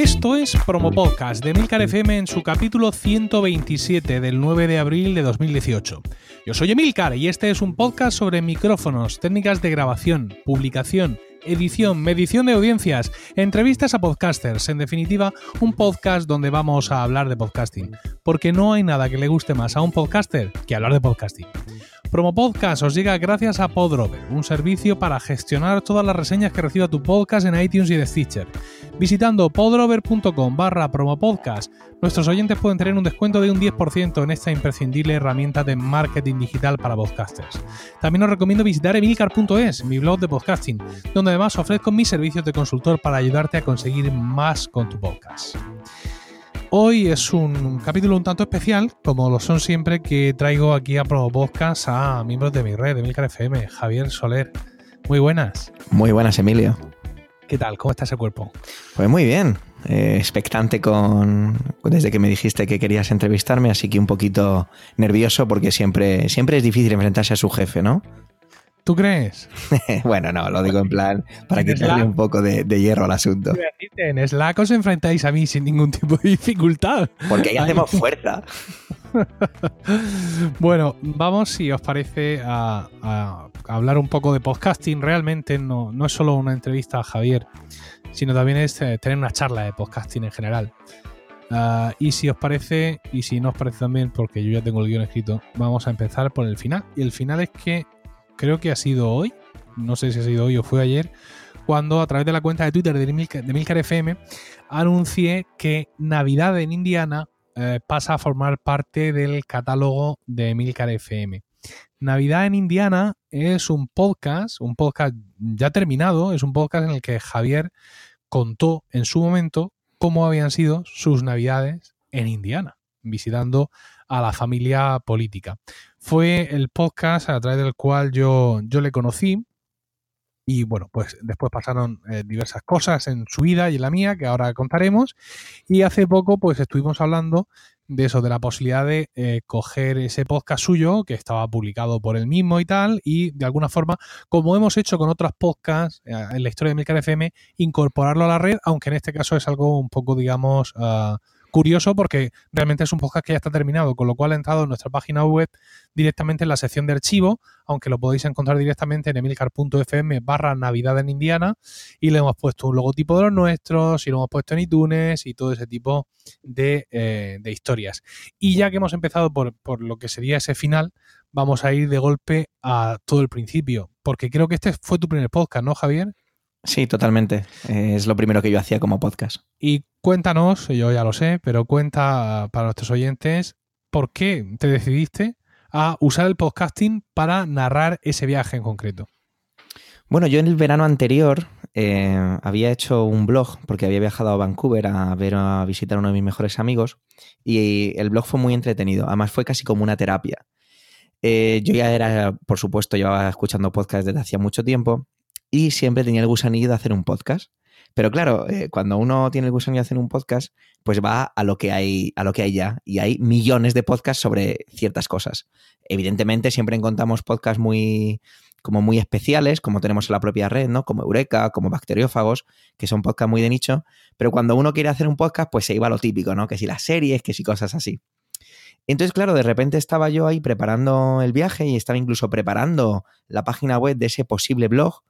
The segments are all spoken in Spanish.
Esto es Promo Podcast de Milcar FM en su capítulo 127 del 9 de abril de 2018. Yo soy Emilcar y este es un podcast sobre micrófonos, técnicas de grabación, publicación, edición, medición de audiencias, entrevistas a podcasters, en definitiva, un podcast donde vamos a hablar de podcasting, porque no hay nada que le guste más a un podcaster que hablar de podcasting. Promo Podcast os llega gracias a Podrover, un servicio para gestionar todas las reseñas que reciba tu podcast en iTunes y de Stitcher. Visitando podrover.com barra promopodcast, nuestros oyentes pueden tener un descuento de un 10% en esta imprescindible herramienta de marketing digital para podcasters. También os recomiendo visitar emilcar.es, mi blog de podcasting, donde además ofrezco mis servicios de consultor para ayudarte a conseguir más con tu podcast. Hoy es un capítulo un tanto especial, como lo son siempre, que traigo aquí a Promo Podcast a miembros de mi red, de Milcar FM, Javier Soler. Muy buenas. Muy buenas, Emilio. ¿Qué tal? ¿Cómo está ese cuerpo? Pues muy bien. Eh, expectante con desde que me dijiste que querías entrevistarme, así que un poquito nervioso porque siempre, siempre es difícil enfrentarse a su jefe, ¿no? ¿Tú crees? bueno, no, lo digo en plan para quitarle un poco de, hierro al asunto. En Slack os enfrentáis a mí sin ningún tipo de dificultad. Porque ahí hacemos fuerza. bueno, vamos, si os parece, a, hablar un poco de podcasting. Realmente no, no, es solo una entrevista a Javier, sino también es eh, tener una charla de podcasting en general. Ah, y si os parece, y si no os parece también, porque yo ya tengo el guion escrito, vamos a empezar por el final. Y el final es que creo que ha sido hoy, no sé si ha sido hoy o fue ayer, cuando a través de la cuenta de Twitter de Milcar, FM anuncié que Navidad en Indiana eh, pasa a formar parte del catálogo de Milcar FM. Navidad en Indiana es un podcast, un podcast ya terminado, es un podcast en el que Javier contó en su momento cómo habían sido sus navidades en Indiana, visitando a la familia política. Fue el podcast a través del cual yo, yo le conocí. Y bueno, pues después pasaron eh, diversas cosas en su vida y en la mía que ahora contaremos. Y hace poco pues estuvimos hablando de eso, de la posibilidad de eh, coger ese podcast suyo que estaba publicado por él mismo y tal, y de alguna forma, como hemos hecho con otros podcasts eh, en la historia de Milcar FM, incorporarlo a la red, aunque en este caso es algo un poco, digamos, ah, curioso porque realmente es un podcast que ya está terminado, con lo cual ha entrado en nuestra página web directamente en la sección de archivo, aunque lo podéis encontrar directamente en emilcar.fm barra Navidad en Indiana y le hemos puesto un logotipo de los nuestros y lo hemos puesto en iTunes y todo ese tipo de, eh, historias. Y ya que hemos empezado por, por lo que sería ese final, vamos a ir de golpe a todo el principio, porque creo que este fue tu primer podcast, ¿no, Javier? Sí, totalmente. Es lo primero que yo hacía como podcast. Y cuéntanos, yo ya lo sé, pero cuenta para nuestros oyentes por qué te decidiste a usar el podcasting para narrar ese viaje en concreto. Bueno, yo en el verano anterior eh, había hecho un blog porque había viajado a Vancouver a ver a visitar a uno de mis mejores amigos y el blog fue muy entretenido. Además fue casi como una terapia. Eh, yo ya era, por supuesto, llevaba escuchando podcasts desde hacía mucho tiempo y siempre tenía el gusanillo de hacer un podcast. Pero claro, eh, cuando uno tiene el gusanillo de hacer un podcast, pues va a lo que hay, a lo que hay ya. Y hay millones de podcasts sobre ciertas cosas. Evidentemente, siempre encontramos podcasts muy, como muy especiales, como tenemos en la propia red, ¿no? Como Eureka, como Bacteriófagos, que son podcasts muy de nicho. Pero cuando uno quiere hacer un podcast, pues se iba a lo típico, ¿no? Que si las series, que si cosas así. Entonces, claro, de repente estaba yo ahí preparando el viaje y estaba incluso preparando la página web de ese posible blog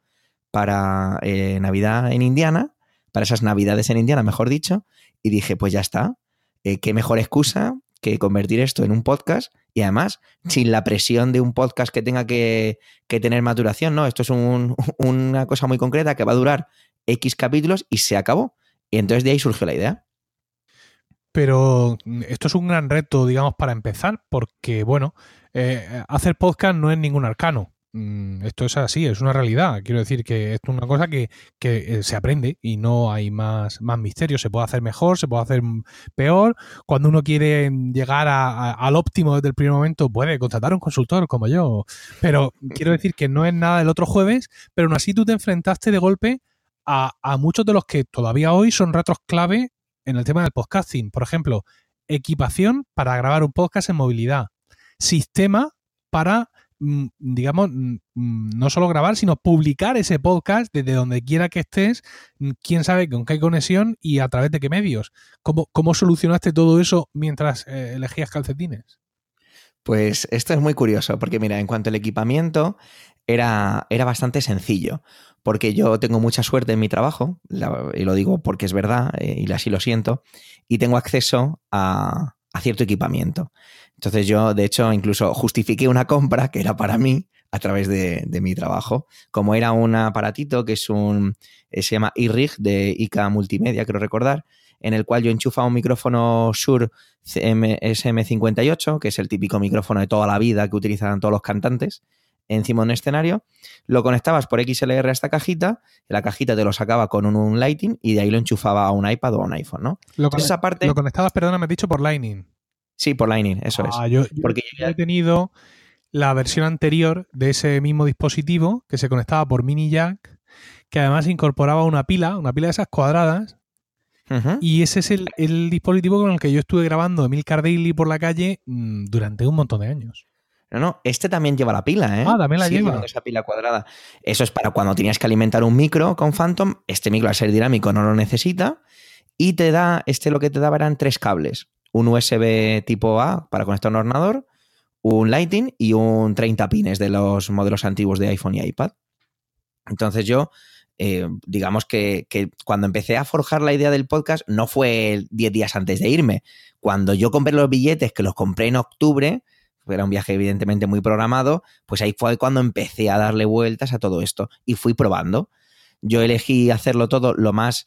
para eh, Navidad en Indiana, para esas Navidades en Indiana, mejor dicho, y dije, pues ya está, eh, qué mejor excusa que convertir esto en un podcast y además sin la presión de un podcast que tenga que, tener maturación, ¿no? Esto es una cosa muy concreta que va a durar X capítulos y se acabó. Y entonces de ahí surgió la idea. Pero esto es un gran reto, digamos, para empezar, porque, bueno, eh, hacer podcast no es ningún arcano. Mm, esto es así, es una realidad. Quiero decir que esto es una cosa que, eh, se aprende y no hay más, más misterio. Se puede hacer mejor, se puede hacer peor. Cuando uno quiere llegar al óptimo desde el primer momento, puede contratar a un consultor como yo. Pero quiero decir que no es nada del otro jueves, pero aún así tú te enfrentaste de golpe a, a muchos de los que todavía hoy son retos clave en el tema del podcasting. Por ejemplo, equipación para grabar un podcast en movilidad. Sistema para digamos, mm, no solo grabar, sino publicar ese podcast desde donde quiera que estés, quién sabe con qué conexión y a través de qué medios. ¿Cómo, cómo solucionaste todo eso mientras eh, elegías calcetines? Pues esto es muy curioso, porque mira, en cuanto al equipamiento, era, era bastante sencillo, porque yo tengo mucha suerte en mi trabajo, y lo digo porque es verdad, eh, y así lo siento, y tengo acceso a, a cierto equipamiento. Entonces yo, de hecho, incluso justifiqué una compra que era para mí a través de, mi trabajo. Como era un aparatito que es un, eh, se llama iRig de ICA Multimedia, creo recordar, en el cual yo enchufaba un micrófono Shure SM58, que es el típico micrófono de toda la vida que utilizan todos los cantantes, encima de un escenario, lo conectabas por XLR a esta cajita, la cajita te lo sacaba con un, Lighting y de ahí lo enchufaba a un iPad o a un iPhone, ¿no? Lo, lo conectabas, perdona, me has dicho por Lightning. Sí, por Lightning, eso es. Ah, yo, Porque yo he tenido la versión anterior de ese mismo dispositivo que se conectaba por mini jack, que además incorporaba una pila, una pila de esas cuadradas. Y ese es el, dispositivo con el que yo estuve grabando Emilcar Daily por la calle mm, durante un montón de años. No, no, este también lleva la pila, ¿eh? Ah, también la lleva. Esa pila cuadrada. Eso es para cuando tenías que alimentar un micro con Phantom. Este micro, al ser dinámico, no lo necesita. Y te da, este lo que te daba eran tres cables un USB tipo A para conectar un ordenador, un Lightning y un 30 pines de los modelos antiguos de iPhone y iPad. Entonces yo, eh, digamos que, cuando empecé a forjar la idea del podcast no fue 10 días antes de irme. Cuando yo compré los billetes, que los compré en octubre, era un viaje evidentemente muy programado, pues ahí fue cuando empecé a darle vueltas a todo esto y fui probando. Yo elegí hacerlo todo lo más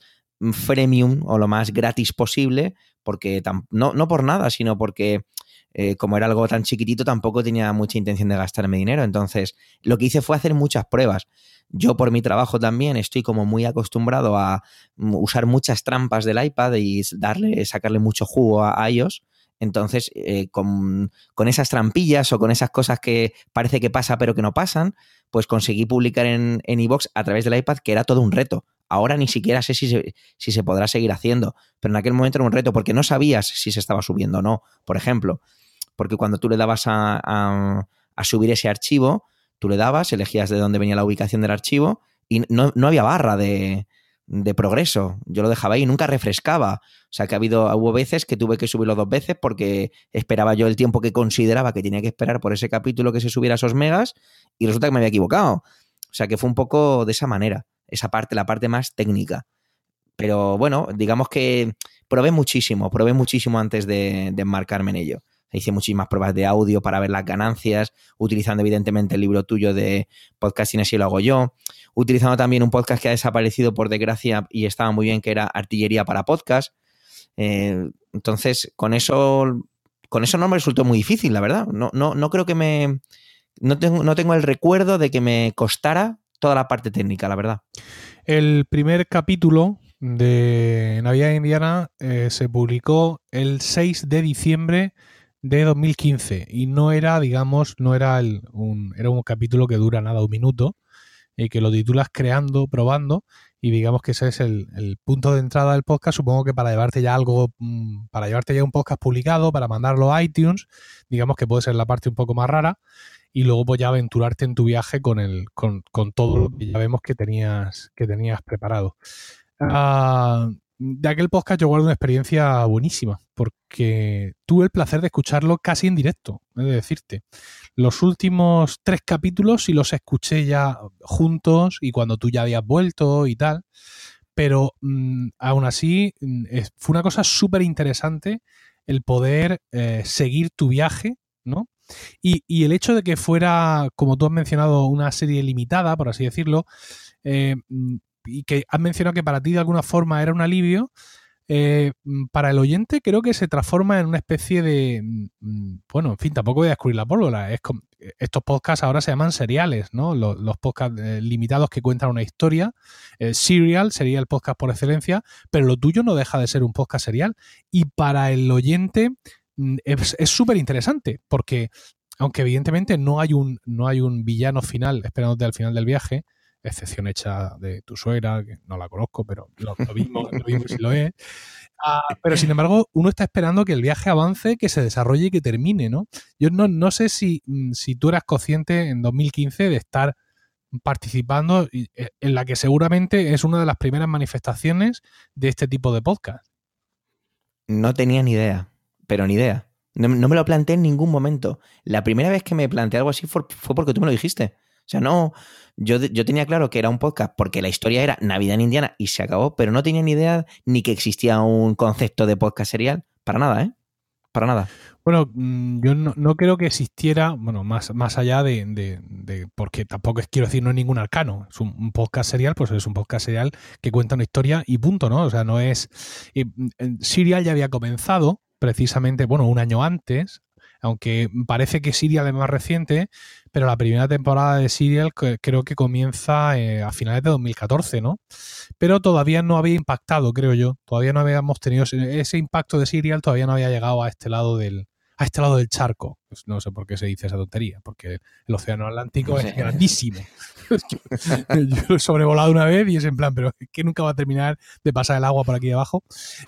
freemium o lo más gratis posible, porque no, no por nada, sino porque eh, como era algo tan chiquitito, tampoco tenía mucha intención de gastarme dinero. Entonces, lo que hice fue hacer muchas pruebas. Yo por mi trabajo también estoy como muy acostumbrado a mm, usar muchas trampas del iPad y darle, sacarle mucho jugo a, ellos. Entonces, eh, con, esas trampillas o con esas cosas que parece que pasa pero que no pasan, pues conseguí publicar en iVoox a través del iPad, que era todo un reto. Ahora ni siquiera sé si se, podrá seguir haciendo, pero en aquel momento era un reto porque no sabías si se estaba subiendo o no, por ejemplo. Porque cuando tú le dabas a, subir ese archivo, tú le dabas, elegías de dónde venía la ubicación del archivo y no, había barra de, de, progreso. Yo lo dejaba ahí y nunca refrescaba. O sea que ha habido, hubo veces que tuve que subirlo dos veces porque esperaba yo el tiempo que consideraba que tenía que esperar por ese capítulo que se subiera a esos megas y resulta que me había equivocado. O sea que fue un poco de esa manera esa parte, la parte más técnica. Pero bueno, digamos que probé muchísimo, probé muchísimo antes de, enmarcarme en ello. Hice muchísimas pruebas de audio para ver las ganancias, utilizando evidentemente el libro tuyo de podcasting así lo hago yo, utilizando también un podcast que ha desaparecido por desgracia y estaba muy bien, que era Artillería para Podcast. Eh, entonces, con eso, con eso no me resultó muy difícil, la verdad. No, no, no creo que me... No tengo, no tengo el recuerdo de que me costara toda la parte técnica, la verdad. El primer capítulo de Navidad Indiana eh, se publicó el 6 de diciembre de 2015 y no era, digamos, no era un, era un capítulo que dura nada un minuto y que lo titulas creando, probando y digamos que ese es el, el, punto de entrada del podcast. Supongo que para llevarte ya algo, mm, para llevarte ya un podcast publicado, para mandarlo a iTunes, digamos que puede ser la parte un poco más rara y luego pues ya aventurarte en tu viaje con, el, con, todo lo que ya vemos que tenías, que tenías preparado. Ah, de aquel podcast yo guardo una experiencia buenísima, porque tuve el placer de escucharlo casi en directo, es de decirte. Los últimos tres capítulos sí los escuché ya juntos y cuando tú ya habías vuelto y tal, pero mm, aún así mm, fue una cosa súper interesante el poder eh, seguir tu viaje, ¿no? Y, el hecho de que fuera, como tú has mencionado, una serie limitada, por así decirlo, eh, mm, y que has mencionado que para ti de alguna forma era un alivio, eh, mm, para el oyente creo que se transforma en una especie de, mm, bueno, en fin, tampoco voy a descubrir la pólvora. Es estos podcasts ahora se llaman seriales, ¿no? Los, podcasts eh, limitados que cuentan una historia. serial sería el podcast por excelencia, pero lo tuyo no deja de ser un podcast serial. Y para el oyente Mm, es súper interesante porque, aunque evidentemente no hay, un, no hay un villano final esperándote al final del viaje, excepción hecha de tu suegra, que no la conozco, pero lo, mismo, lo mismo si lo es. Ah, pero sin embargo, uno está esperando que el viaje avance, que se desarrolle y que termine, ¿no? Yo no, no sé si, mm, si tú eras consciente en 2015 de estar participando eh, en la que seguramente es una de las primeras manifestaciones de este tipo de podcast. No tenía ni idea, pero ni idea. No, me lo planteé en ningún momento. La primera vez que me planteé algo así fue, porque tú me lo dijiste. O sea, no, yo, yo, tenía claro que era un podcast porque la historia era Navidad en Indiana y se acabó, pero no tenía ni idea ni que existía un concepto de podcast serial. Para nada, ¿eh? Para nada. Bueno, mm, yo no, creo que existiera, bueno, más, más allá de, porque tampoco quiero decir, no es ningún arcano. Es un, podcast serial, pues es un podcast serial que cuenta una historia y punto, ¿no? O sea, no es... Serial ya había comenzado, precisamente, bueno, un año antes, aunque parece que Serial es más reciente, pero la primera temporada de Serial creo que comienza eh, a finales de 2014, ¿no? Pero todavía no había impactado, creo yo. Todavía no habíamos tenido ese impacto de Serial, todavía no había llegado a este lado del, a este lado del charco. Pues no sé por qué se dice esa tontería, porque el océano Atlántico es grandísimo. yo lo he sobrevolado una vez y es en plan, pero que nunca va a terminar de pasar el agua por aquí abajo.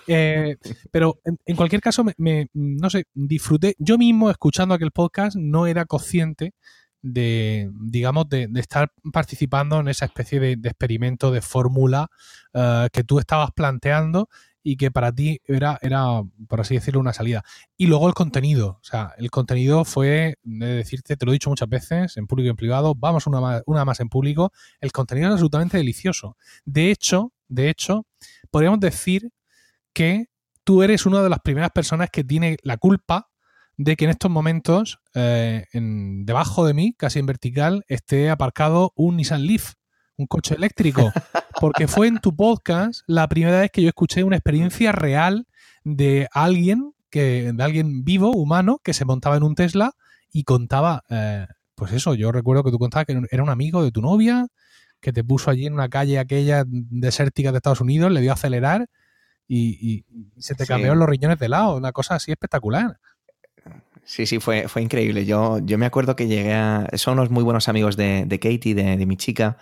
Eh, pero en, cualquier caso, me, no sé, disfruté. Yo mismo escuchando aquel podcast no era consciente de, digamos, de, estar participando en esa especie de, experimento, de fórmula eh, que tú estabas planteando y que para ti era, era, por así decirlo, una salida. Y luego el contenido. O sea, el contenido fue, de decirte, te lo he dicho muchas veces, en público y en privado, vamos una más, una más en público. El contenido es absolutamente delicioso. De hecho, de hecho, podríamos decir que tú eres una de las primeras personas que tiene la culpa de que en estos momentos, eh, en, debajo de mí, casi en vertical, esté aparcado un Nissan Leaf un coche eléctrico, porque fue en tu podcast la primera vez que yo escuché una experiencia real de alguien, que, de alguien vivo, humano, que se montaba en un Tesla y contaba, eh, pues eso, yo recuerdo que tú contabas que era un amigo de tu novia, que te puso allí en una calle aquella desértica de Estados Unidos, le dio a acelerar y, se te cambiaron los riñones de lado, una cosa así espectacular. Sí, sí, fue, fue increíble. Yo, yo me acuerdo que llegué a... Son unos muy buenos amigos de, de Katie, de, de mi chica,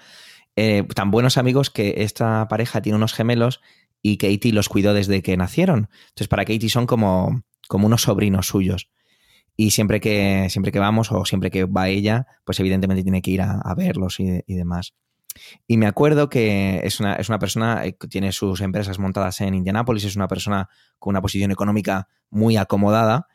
eh, tan buenos amigos que esta pareja tiene unos gemelos y Katie los cuidó desde que nacieron. Entonces, para Katie son como, como unos sobrinos suyos. Y siempre que, siempre que vamos o siempre que va ella, pues evidentemente tiene que ir a, verlos y, demás. Y me acuerdo que es una, es una persona eh, que tiene sus empresas montadas en Indianápolis, es una persona con una posición económica muy acomodada.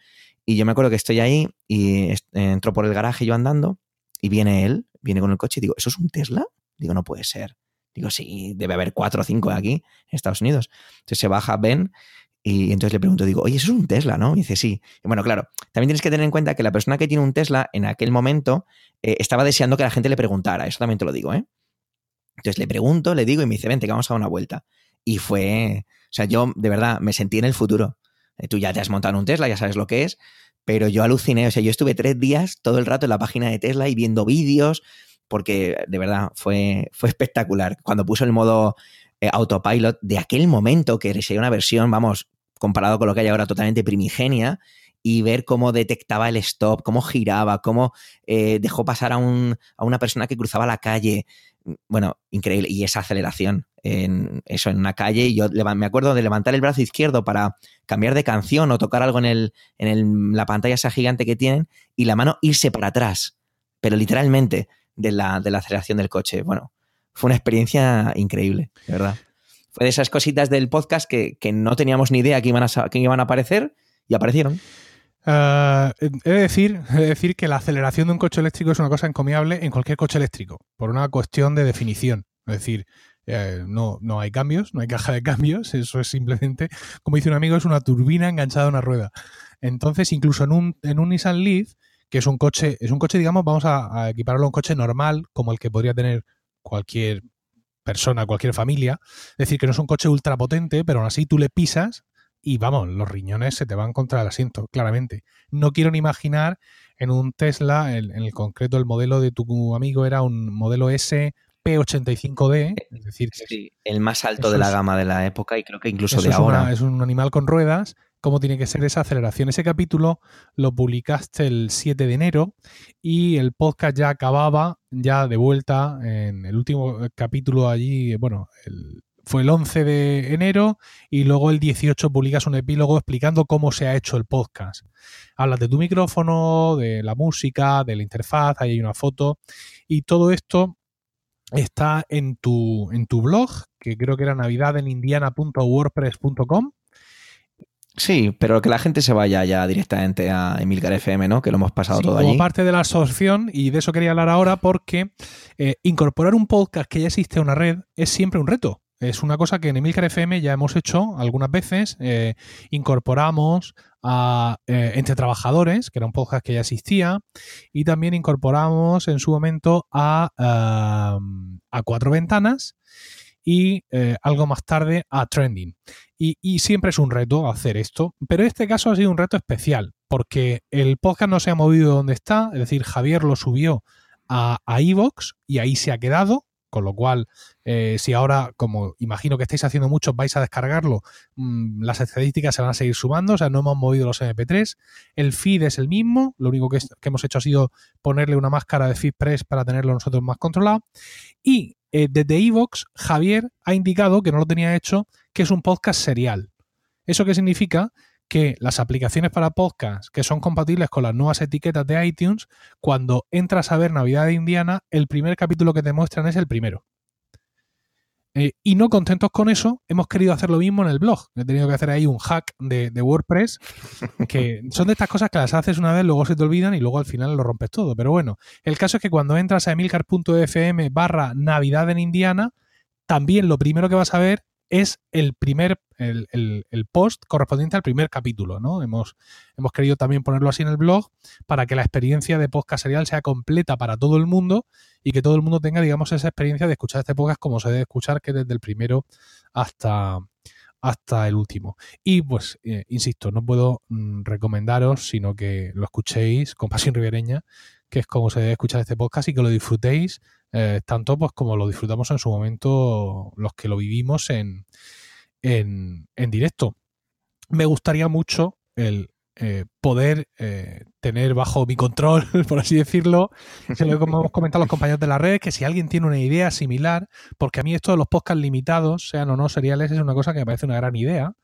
Y yo me acuerdo que estoy ahí y entro por el garaje yo andando y viene él, viene con el coche y digo, ¿eso es un Tesla? Digo, no puede ser. Digo, sí, debe haber cuatro o cinco aquí en Estados Unidos. Entonces se baja Ben y entonces le pregunto, digo, oye, eso es un Tesla, ¿no? Y dice, sí. Y bueno, claro, también tienes que tener en cuenta que la persona que tiene un Tesla en aquel momento eh, estaba deseando que la gente le preguntara, eso también te lo digo, ¿eh? Entonces le pregunto, le digo y me dice, vente, que vamos a dar una vuelta. Y fue, o sea, yo de verdad me sentí en el futuro. Eh, tú ya te has montado un Tesla, ya sabes lo que es, pero yo aluciné, o sea, yo estuve tres días todo el rato en la página de Tesla y viendo vídeos, porque de verdad fue, fue espectacular. Cuando puso el modo eh, autopilot de aquel momento, que sería una versión, vamos, comparado con lo que hay ahora, totalmente primigenia, y ver cómo detectaba el stop, cómo giraba, cómo eh, dejó pasar a, un, a, una persona que cruzaba la calle. Bueno, increíble. Y esa aceleración en eso, en una calle. Y yo me acuerdo de levantar el brazo izquierdo para cambiar de canción o tocar algo en, el, en la pantalla esa gigante que tienen y la mano irse para atrás. Pero literalmente de la, de la aceleración del coche. Bueno, fue una experiencia increíble, de verdad. Fue de esas cositas del podcast que, no teníamos ni idea que iban a, que iban a aparecer y aparecieron. Uh, he, de decir, he decir que la aceleración de un coche eléctrico es una cosa encomiable en cualquier coche eléctrico, por una cuestión de definición. Es decir, eh, no, no hay cambios, no hay caja de cambios, eso es simplemente, como dice un amigo, es una turbina enganchada a una rueda. Entonces, incluso en un, en un Nissan Leaf, que es un coche, es un coche, digamos, vamos a, equipararlo a un coche normal, como el que podría tener cualquier persona, cualquier familia. Es decir, que no es un coche ultra potente, pero aún así tú le pisas y vamos, los riñones se te van contra el asiento, claramente. No quiero ni imaginar en un Tesla, en, el concreto el modelo de tu amigo era un modelo S P85D, es decir, sí, el más alto de la gama de la época y creo que incluso de ahora. es un animal con ruedas cómo tiene que ser esa aceleración. Ese capítulo lo publicaste el 7 de enero y el podcast ya acababa, ya de vuelta en el último capítulo allí, bueno, fue el 11 de enero y luego el 18 publicas un epílogo explicando cómo se ha hecho el podcast. Hablas de tu micrófono, de la música, de la interfaz, ahí hay una foto y todo esto está en tu, en tu blog, que creo que era navidadenindiana.wordpress.com. Sí, pero que la gente se vaya ya directamente a Emilcar FM, ¿no? Que lo hemos pasado todo como parte de la asociación, y de eso quería hablar ahora, porque eh, incorporar un podcast que ya existe a una red es siempre un reto. Es una cosa que en Emilcar FM ya hemos hecho algunas veces. Eh, incorporamos a eh, Entre Trabajadores, que era un podcast que ya existía, y también incorporamos en su momento a, a Cuatro Ventanas y eh, algo más tarde a Trending. Y, siempre es un reto hacer esto, pero este caso ha sido un reto especial, porque el podcast no se ha movido donde está, es decir, Javier lo subió a Evox y ahí se ha quedado. Con lo cual, eh, si ahora, como imagino que estáis haciendo muchos, vais a descargarlo, mm, las estadísticas se van a seguir sumando, o sea, no hemos movido los MP3. El feed es el mismo, lo único que, hemos hecho ha sido ponerle una máscara de FeedPress para tenerlo nosotros más controlado. Y eh, desde Evox, Javier ha indicado que no lo tenía hecho, que es un podcast serial. ¿Eso qué significa? Que las aplicaciones para podcast que son compatibles con las nuevas etiquetas de iTunes, cuando entras a ver Navidad de Indiana, el primer capítulo que te muestran es el primero. Eh, y no contentos con eso, hemos querido hacer lo mismo en el blog. He tenido que hacer ahí un hack de, WordPress, que son de estas cosas que las haces una vez, luego se te olvidan y luego al final lo rompes todo. Pero bueno, el caso es que cuando entras a emilcar.fm barra Navidad en Indiana, también lo primero que vas a ver es el primer, el, post correspondiente al primer capítulo, ¿no? Hemos, hemos querido también ponerlo así en el blog para que la experiencia de podcast serial sea completa para todo el mundo y que todo el mundo tenga, digamos, esa experiencia de escuchar este podcast como se debe escuchar, que desde el primero hasta, hasta el último. Y pues, eh, insisto, no puedo mm, recomendaros, sino que lo escuchéis con pasión ribereña, que es como se debe escuchar este podcast y que lo disfrutéis eh, tanto pues como lo disfrutamos en su momento los que lo vivimos en, en, directo. Me gustaría mucho el eh, poder eh, tener bajo mi control, por así decirlo, se lo hemos comentado los compañeros de la red, que si alguien tiene una idea similar, porque a mí esto de los podcasts limitados, sean o no seriales, es una cosa que me parece una gran idea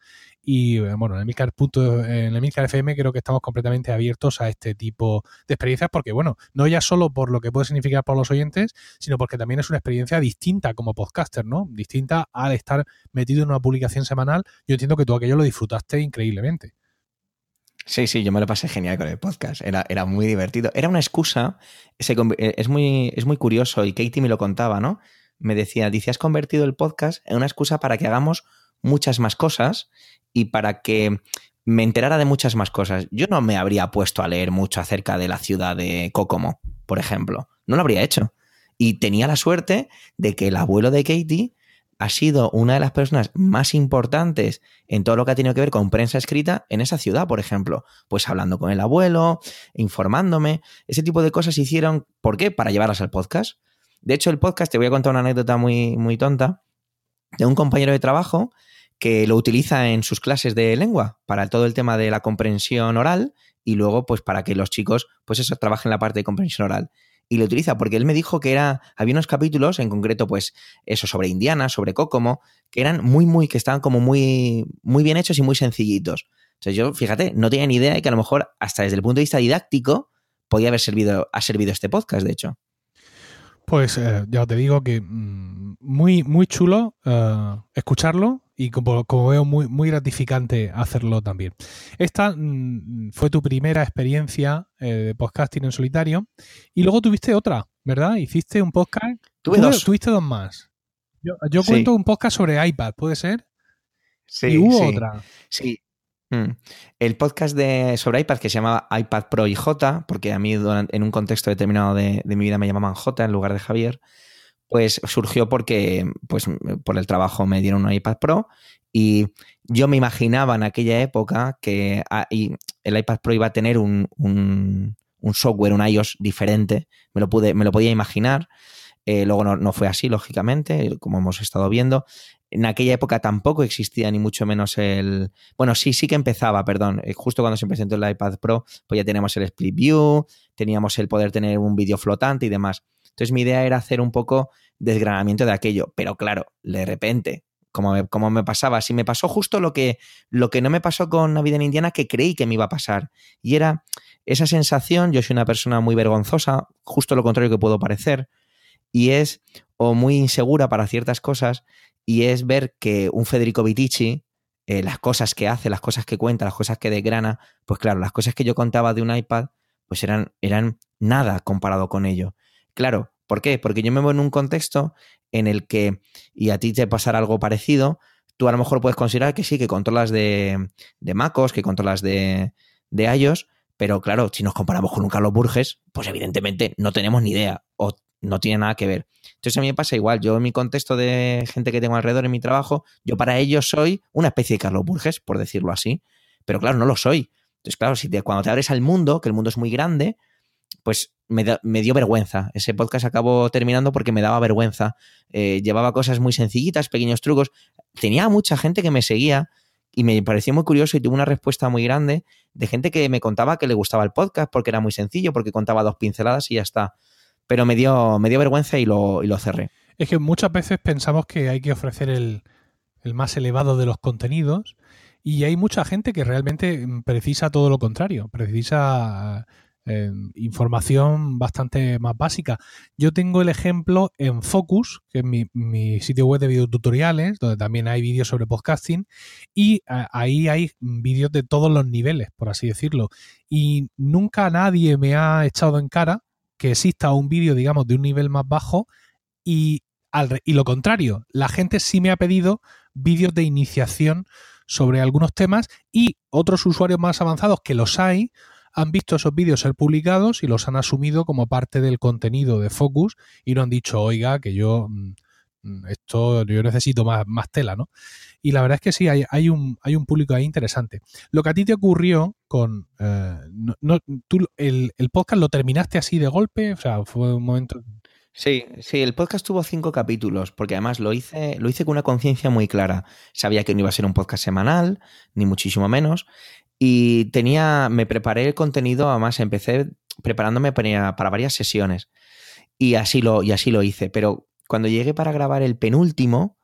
y bueno, en Emilcar, en Emilcar FM creo que estamos completamente abiertos a este tipo de experiencias porque, bueno, no ya solo por lo que puede significar para los oyentes, sino porque también es una experiencia distinta como podcaster, ¿no? Distinta al estar metido en una publicación semanal. Yo entiendo que tú aquello lo disfrutaste increíblemente. Sí, sí, yo me lo pasé genial con el podcast. Era, era muy divertido. Era una excusa. Eh, es, muy, es muy curioso y Katie me lo contaba, ¿no? Me decía, dice, has convertido el podcast en una excusa para que hagamos muchas más cosas y para que me enterara de muchas más cosas. Yo no me habría puesto a leer mucho acerca de la ciudad de Kokomo, por ejemplo. No lo habría hecho. Y tenía la suerte de que el abuelo de Katie ha sido una de las personas más importantes en todo lo que ha tenido que ver con prensa escrita en esa ciudad, por ejemplo. Pues hablando con el abuelo, informándome. Ese tipo de cosas se hicieron, ¿por qué? Para llevarlas al podcast. De hecho, el podcast, te voy a contar una anécdota muy, muy tonta, de un compañero de trabajo que lo utiliza en sus clases de lengua para todo el tema de la comprensión oral y luego pues para que los chicos pues eso trabajen la parte de comprensión oral. Y lo utiliza porque él me dijo que era había unos capítulos en concreto pues eso sobre Indiana sobre Kokomo que eran muy muy que estaban como muy muy bien hechos y muy sencillitos. Entonces yo fíjate no tenía ni idea de que a lo mejor hasta desde el punto de vista didáctico podía haber servido ha servido este podcast de hecho pues eh, ya te digo que mm, muy muy chulo eh, escucharlo y como, veo muy, muy gratificante hacerlo también. Esta mm, fue tu primera experiencia eh, de podcasting en solitario y luego tuviste otra, ¿verdad? Hiciste un podcast. Tuve dos. Tuviste dos más. Yo, cuento un podcast sobre iPad, ¿puede ser? Sí. Y hubo otra. Sí. Mm. El podcast de, sobre iPad que se llamaba iPad Pro y J, porque a mí en un contexto determinado de, mi vida me llamaban J en lugar de Javier pues surgió porque pues, por el trabajo me dieron un iPad Pro y yo me imaginaba en aquella época que ah, el iPad Pro iba a tener un, software, un iOS diferente, me lo, pude, me lo podía imaginar. Eh, luego no, fue así, lógicamente, como hemos estado viendo. En aquella época tampoco existía ni mucho menos el... Bueno, sí, sí que empezaba, perdón. Eh, justo cuando se presentó el iPad Pro, pues ya teníamos el Split View, teníamos el poder tener un vídeo flotante y demás. Entonces mi idea era hacer un poco desgranamiento de aquello. Pero claro, de repente, como me, como me pasaba, si me pasó justo lo que, lo que no me pasó con Navidad en Indiana, que creí que me iba a pasar. Y era esa sensación, yo soy una persona muy vergonzosa, justo lo contrario que puedo parecer, y es o muy insegura para ciertas cosas, y es ver que un Federico Vitici, eh, las cosas que hace, las cosas que cuenta, las cosas que desgrana, pues claro, las cosas que yo contaba de un iPad, pues eran, eran nada comparado con ello. Claro, ¿por qué? Porque yo me voy en un contexto en el que, y a ti te pasará algo parecido, tú a lo mejor puedes considerar que sí, que controlas de, de MacOS, que controlas de, de iOS, pero claro, si nos comparamos con un Carlos Burges, pues evidentemente no tenemos ni idea o no tiene nada que ver. Entonces a mí me pasa igual. Yo en mi contexto de gente que tengo alrededor en mi trabajo, yo para ellos soy una especie de Carlos Burges, por decirlo así. Pero claro, no lo soy. Entonces, claro, si cuando te abres al mundo, que el mundo es muy grande, pues me, dio vergüenza. Ese podcast acabó terminando porque me daba vergüenza. Eh, llevaba cosas muy sencillitas, pequeños trucos. Tenía mucha gente que me seguía y me pareció muy curioso y tuve una respuesta muy grande de gente que me contaba que le gustaba el podcast porque era muy sencillo, porque contaba dos pinceladas y ya está. Pero me dio, me dio vergüenza y lo, y lo cerré. Es que muchas veces pensamos que hay que ofrecer el, el más elevado de los contenidos y hay mucha gente que realmente precisa todo lo contrario, precisa información bastante más básica. Yo tengo el ejemplo en Focus, que es mi, sitio web de videotutoriales, donde también hay vídeos sobre podcasting, y ahí hay vídeos de todos los niveles, por así decirlo. Y nunca nadie me ha echado en cara que exista un vídeo, digamos, de un nivel más bajo y, y lo contrario, la gente sí me ha pedido vídeos de iniciación sobre algunos temas y otros usuarios más avanzados que los hay, han visto esos vídeos ser publicados y los han asumido como parte del contenido de Focus y no han dicho, oiga, que yo mm, esto yo necesito más, más tela, ¿no? Y la verdad es que sí, hay, hay, un, hay un público ahí interesante. Lo que a ti te ocurrió con... Eh, no, tú el, el, podcast lo terminaste así de golpe, o sea, fue un momento... Sí, sí, el podcast tuvo cinco capítulos, porque además lo hice, lo hice con una conciencia muy clara. Sabía que no iba a ser un podcast semanal, ni muchísimo menos, y tenía, me preparé el contenido, además empecé preparándome para, varias sesiones. Y así, lo, y así lo hice. Pero cuando llegué para grabar el penúltimo,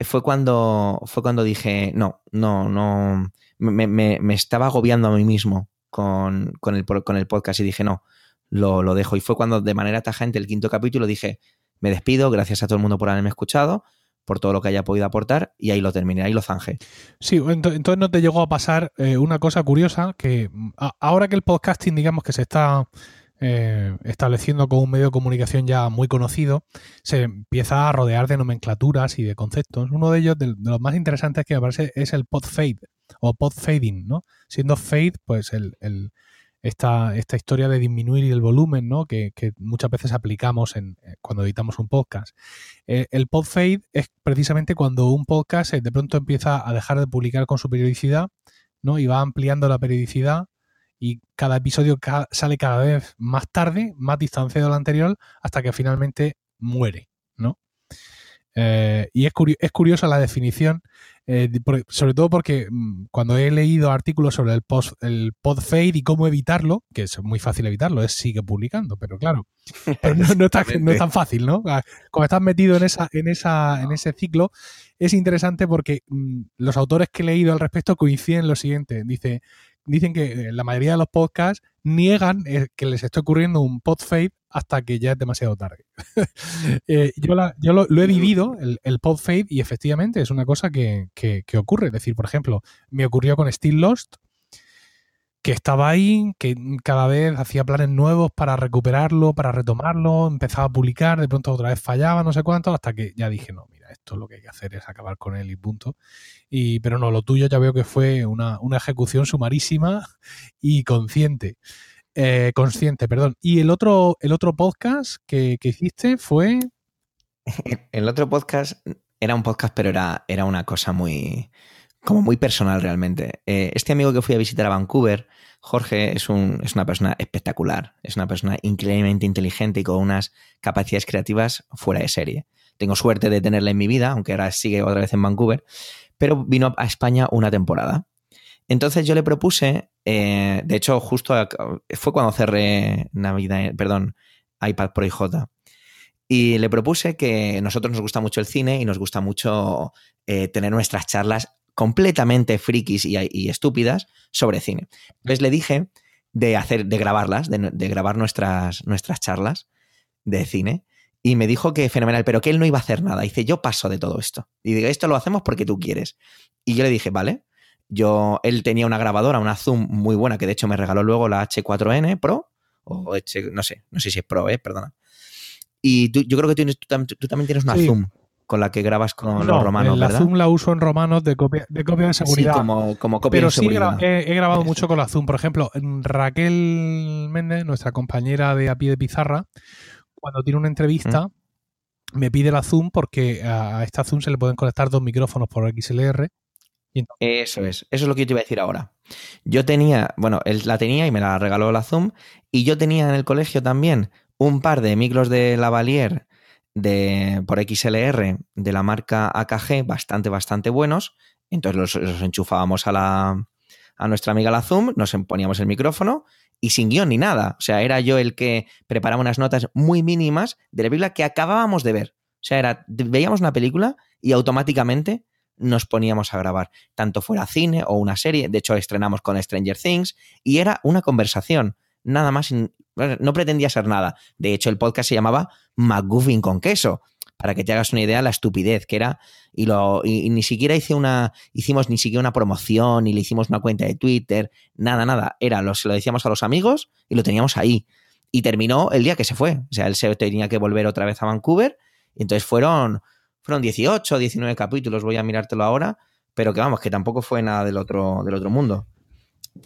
fue cuando, fue cuando dije, no, no, no, me, me, estaba agobiando a mí mismo con, con, el, con el podcast y dije, no, lo, lo, dejo. Y fue cuando de manera tajante el quinto capítulo dije, me despido, gracias a todo el mundo por haberme escuchado, por todo lo que haya podido aportar y ahí lo terminé, ahí lo zanje. Sí, entonces no te llegó a pasar eh, una cosa curiosa que ahora que el podcasting digamos que se está eh, estableciendo como un medio de comunicación ya muy conocido, se empieza a rodear de nomenclaturas y de conceptos. Uno de ellos, de, los más interesantes que me parece, es el podfade o podfading, ¿no? Siendo fade, pues esta, historia de disminuir el volumen, ¿no? Que, muchas veces aplicamos en, eh, cuando editamos un podcast. Eh, el pod fade es precisamente cuando un podcast de pronto empieza a dejar de publicar con su periodicidad, ¿no? Y va ampliando la periodicidad y cada episodio sale cada vez más tarde, más distanciado del anterior, hasta que finalmente muere, ¿no? y es, es curiosa la definición eh, sobre todo porque mm, cuando he leído artículos sobre el, post, el pod fade y cómo evitarlo, que es muy fácil evitarlo, es sigue publicando, pero claro, no, es tan fácil, ¿no? Ah, como estás metido en esa, en esa, en ese ciclo, es interesante porque mm, los autores que he leído al respecto coinciden en lo siguiente. Dice, dicen que eh, la mayoría de los podcasts niegan eh, que les esté ocurriendo un pod fade hasta que ya es demasiado tarde. Eh, yo, lo, he vivido, el, el pod fade, y efectivamente es una cosa que, ocurre. Es decir, por ejemplo, me ocurrió con Still Lost, que estaba ahí, que cada vez hacía planes nuevos para recuperarlo, para retomarlo, empezaba a publicar, de pronto otra vez fallaba, no sé cuánto, hasta que ya dije, no, mira, esto lo que hay que hacer es acabar con él y punto. Y, pero no, lo tuyo ya veo que fue una, una ejecución sumarísima y consciente. Eh, consciente, perdón. Y el otro, el otro podcast que, hiciste fue. El otro podcast era un podcast, pero era, era una cosa muy. como muy personal realmente. Eh, este amigo que fui a visitar a Vancouver, Jorge es, un, es, una persona espectacular, es una persona increíblemente inteligente y con unas capacidades creativas fuera de serie. Tengo suerte de tenerla en mi vida, aunque ahora sigue otra vez en Vancouver, pero vino a España una temporada. Entonces yo le propuse, eh, de hecho justo fue cuando cerré Navidad, perdón, iPad Pro IJ, y le propuse que nosotros nos gusta mucho el cine y nos gusta mucho eh, tener nuestras charlas completamente frikis y, estúpidas sobre cine. Entonces le dije de hacer, de grabarlas, de, grabar nuestras, nuestras charlas de cine. Y me dijo que fenomenal, pero que él no iba a hacer nada. Dice, yo paso de todo esto. Y digo, esto lo hacemos porque tú quieres. Y yo le dije, vale. Yo, él tenía una grabadora, una Zoom muy buena, que de hecho me regaló luego la H4N Pro, o H, no sé, no sé si es Pro, eh, perdona. Y yo creo que tú, también tienes una Zoom con la que grabas con los romanos, la Zoom la uso en romanos de copia de, copia de seguridad. Sí, como, como copia Pero de seguridad. sí he, grabado mucho con la Zoom. Por ejemplo, Raquel Méndez, nuestra compañera de a pie de pizarra, cuando tiene una entrevista, me pide la Zoom porque a esta Zoom se le pueden conectar dos micrófonos por XLR. Eso es, eso es lo que yo te iba a decir ahora. Yo tenía, bueno, él la tenía y me la regaló la Zoom, y yo tenía en el colegio también un par de micros de lavalier de, por XLR de la marca AKG bastante, bastante buenos. Entonces los, enchufábamos a, la, a nuestra amiga la Zoom, nos poníamos el micrófono y sin guion ni nada. O sea, era yo el que preparaba unas notas muy mínimas de la película que acabábamos de ver. O sea, era, veíamos una película y automáticamente nos poníamos a grabar, tanto fuera cine o una serie. De hecho, estrenamos con Stranger Things y era una conversación nada más, no pretendía ser nada. De hecho, el podcast se llamaba McGuffin con queso, para que te hagas una idea la estupidez que era. Y, lo, y, ni siquiera hice una, hicimos ni siquiera una promoción, ni le hicimos una cuenta de Twitter, nada, nada. Era, lo, se lo decíamos a los amigos y lo teníamos ahí. Y terminó el día que se fue. O sea, él se tenía que volver otra vez a Vancouver. Y entonces fueron, fueron 18, 19 capítulos, voy a mirártelo ahora. Pero que vamos, que tampoco fue nada del otro, del otro mundo.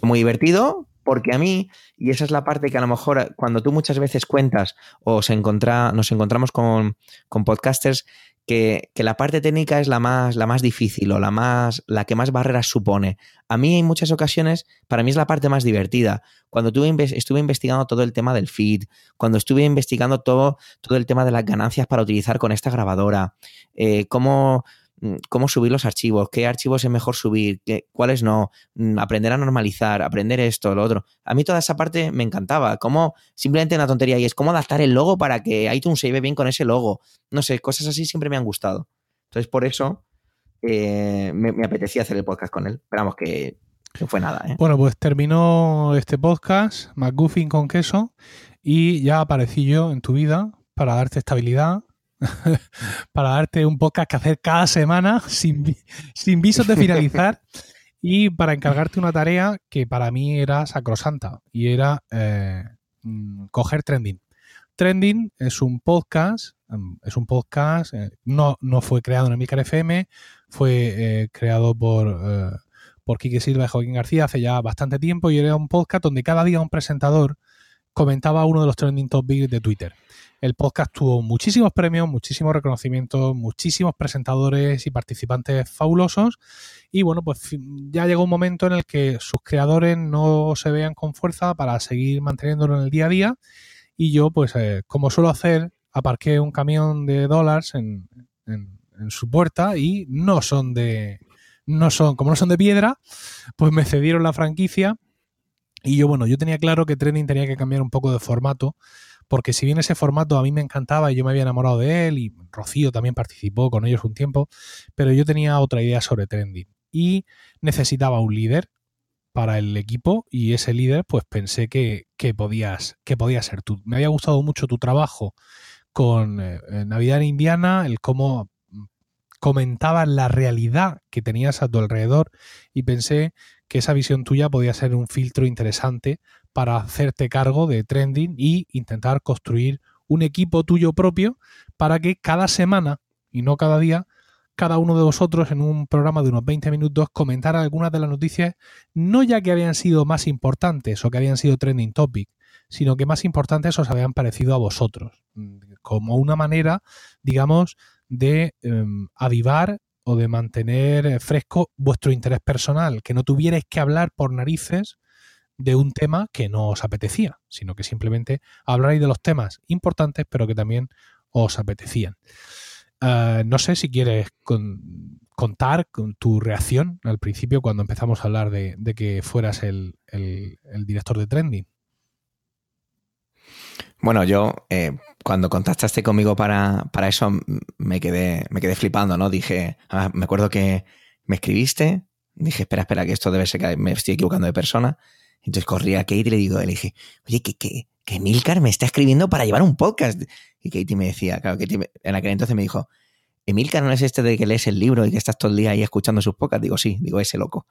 Muy divertido, porque a mí, y esa es la parte que a lo mejor cuando tú muchas veces cuentas o se nos encontramos con, podcasters, que, la parte técnica es la más, la más difícil o la, más, la que más barreras supone. A mí en muchas ocasiones, para mí es la parte más divertida. Cuando tuve, estuve investigando todo el tema del feed, cuando estuve investigando todo, todo el tema de las ganancias para utilizar con esta grabadora, eh, cómo cómo subir los archivos, qué archivos es mejor subir, qué, cuáles no, mm, aprender a normalizar, aprender esto, lo otro. A mí toda esa parte me encantaba, como simplemente una tontería y es cómo adaptar el logo para que iTunes se lleve bien con ese logo. No sé, cosas así siempre me han gustado. Entonces por eso eh, me, apetecía hacer el podcast con él. Esperamos que no fue nada. ¿eh? Bueno, pues terminó este podcast, McGuffin con queso, y ya aparecí yo en tu vida para darte estabilidad, para darte un podcast que hacer cada semana sin, sin visos de finalizar y para encargarte una tarea que para mí era sacrosanta y era eh, mm, coger Trending. Trending es un podcast, mm, es un podcast, eh, no, no fue creado en Emilcar FM, fue eh, creado por, por Quique Silva y Joaquín García hace ya bastante tiempo y era un podcast donde cada día un presentador comentaba uno de los trending topics de Twitter. El podcast tuvo muchísimos premios, muchísimos reconocimientos, muchísimos presentadores y participantes fabulosos. Y bueno, pues ya llegó un momento en el que sus creadores no se vean con fuerza para seguir manteniéndolo en el día a día. Y yo, pues, eh, como suelo hacer, aparqué un camión de dólares en, su puerta y no son de. No son, como no son de piedra, pues me cedieron la franquicia. Y yo, bueno, yo tenía claro que Trending tenía que cambiar un poco de formato porque si bien ese formato a mí me encantaba y yo me había enamorado de él y Rocío también participó con ellos un tiempo, pero yo tenía otra idea sobre trending y necesitaba un líder para el equipo y ese líder pues pensé que, podías que podías ser tú. Me había gustado mucho tu trabajo con eh, Navidad en Indiana, el cómo comentabas la realidad que tenías a tu alrededor y pensé que esa visión tuya podía ser un filtro interesante para hacerte cargo de trending y intentar construir un equipo tuyo propio para que cada semana y no cada día cada uno de vosotros en un programa de unos 20 minutos comentara algunas de las noticias, no ya que habían sido más importantes o que habían sido trending topic, sino que más importantes os habían parecido a vosotros, como una manera, digamos, de em, avivar o de mantener fresco vuestro interés personal, que no tuvierais que hablar por narices de un tema que no os apetecía, sino que simplemente hablaréis de los temas importantes, pero que también os apetecían. Eh, no sé si quieres contar con tu reacción al principio cuando empezamos a hablar de, que fueras el, director de Trending. Bueno, yo eh, cuando contactaste conmigo para, para, eso me quedé, me quedé flipando, ¿no? Dije, ah, me acuerdo que me escribiste, dije, espera, espera, que esto debe ser que me estoy equivocando de persona. Entonces corrí a Kate y le digo, le dije, oye, que, que, que Milcar me está escribiendo para llevar un podcast. Y Katie me decía, claro, Katie en aquel entonces me dijo, Emilcar no es este de que lees el libro y que estás todo el día ahí escuchando sus podcasts. Digo, sí, digo, ese loco.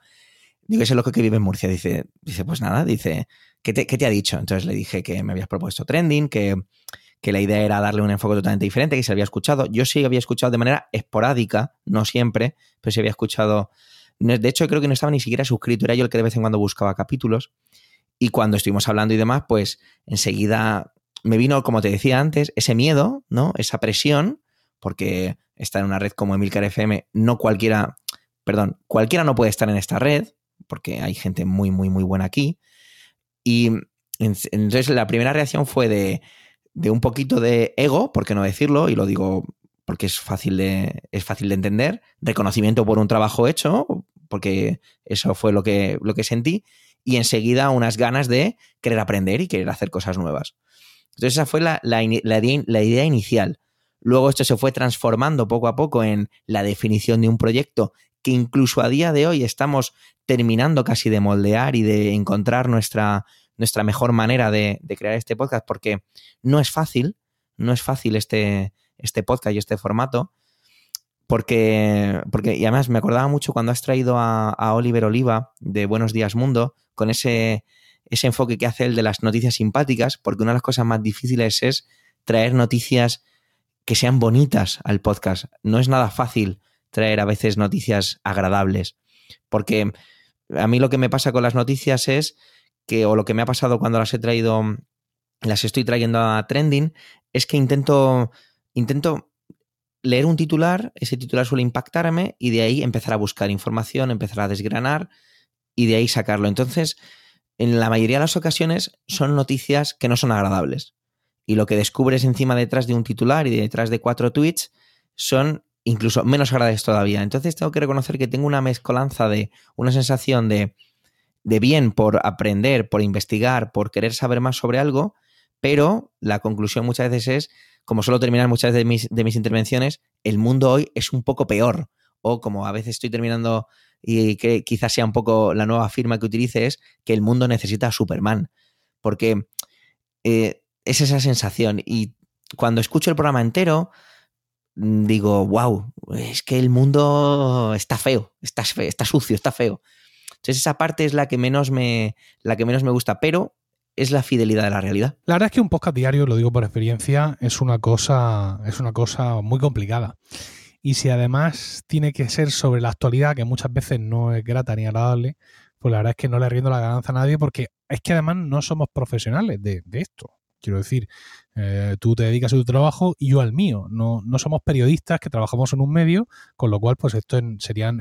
Digo, ese loco que vive en Murcia. Dice, dice pues nada, dice, ¿qué te, ¿qué te ha dicho? Entonces le dije que me habías propuesto trending, que, que la idea era darle un enfoque totalmente diferente, que se había escuchado. Yo sí había escuchado de manera esporádica, no siempre, pero sí había escuchado. De hecho, creo que no estaba ni siquiera suscrito, era yo el que de vez en cuando buscaba capítulos. Y cuando estuvimos hablando y demás, pues enseguida me vino, como te decía antes, ese miedo, ¿no? Esa presión, porque estar en una red como Emilcar FM, no cualquiera, perdón, cualquiera no puede estar en esta red, porque hay gente muy, muy, muy buena aquí. Y entonces la primera reacción fue de, de un poquito de ego, por qué no decirlo, y lo digo porque es fácil de, es fácil de entender, reconocimiento por un trabajo hecho, porque eso fue lo que, lo que sentí, y enseguida unas ganas de querer aprender y querer hacer cosas nuevas. Entonces esa fue la, la, idea inicial. Luego esto se fue transformando poco a poco en la definición de un proyecto que incluso a día de hoy estamos terminando casi de moldear y de encontrar nuestra, nuestra mejor manera de, de, crear este podcast, porque no es fácil, no es fácil este, este podcast y este formato, porque, porque, y además me acordaba mucho cuando has traído a, Oliver Oliva de Buenos Días Mundo, con ese, ese enfoque que hace él de las noticias simpáticas, porque una de las cosas más difíciles es traer noticias que sean bonitas al podcast. No es nada fácil traer a veces noticias agradables, porque a mí lo que me pasa con las noticias es que, o lo que me ha pasado cuando las he traído, las estoy trayendo a trending, es que intento, intento leer un titular, ese titular suele impactarme y de ahí empezar a buscar información, empezar a desgranar y de ahí sacarlo. Entonces, en la mayoría de las ocasiones son noticias que no son agradables. Y lo que descubres encima detrás de un titular y detrás de cuatro tweets son incluso menos agradables todavía. Entonces tengo que reconocer que tengo una mezcolanza de una sensación de, de bien por aprender, por investigar, por querer saber más sobre algo, pero la conclusión muchas veces es como suelo terminar muchas de mis, de mis intervenciones, el mundo hoy es un poco peor. O como a veces estoy terminando y que quizás sea un poco la nueva firma que utilice, es que el mundo necesita a Superman. Porque eh, es esa sensación. Y cuando escucho el programa entero, mm, digo, wow, es que el mundo está feo, está, feo, está sucio, está feo. Entonces esa parte es la que menos me, la que menos me gusta, pero es la fidelidad de la realidad. La verdad es que un podcast diario, lo digo por experiencia, es una cosa, es una cosa muy complicada. Y si además tiene que ser sobre la actualidad, que muchas veces no es grata ni agradable, pues la verdad es que no le rindo la ganancia a nadie porque es que además no somos profesionales de, esto. Quiero decir, eh, tú te dedicas a tu trabajo y yo al mío. No, no, somos periodistas que trabajamos en un medio, con lo cual, pues esto sería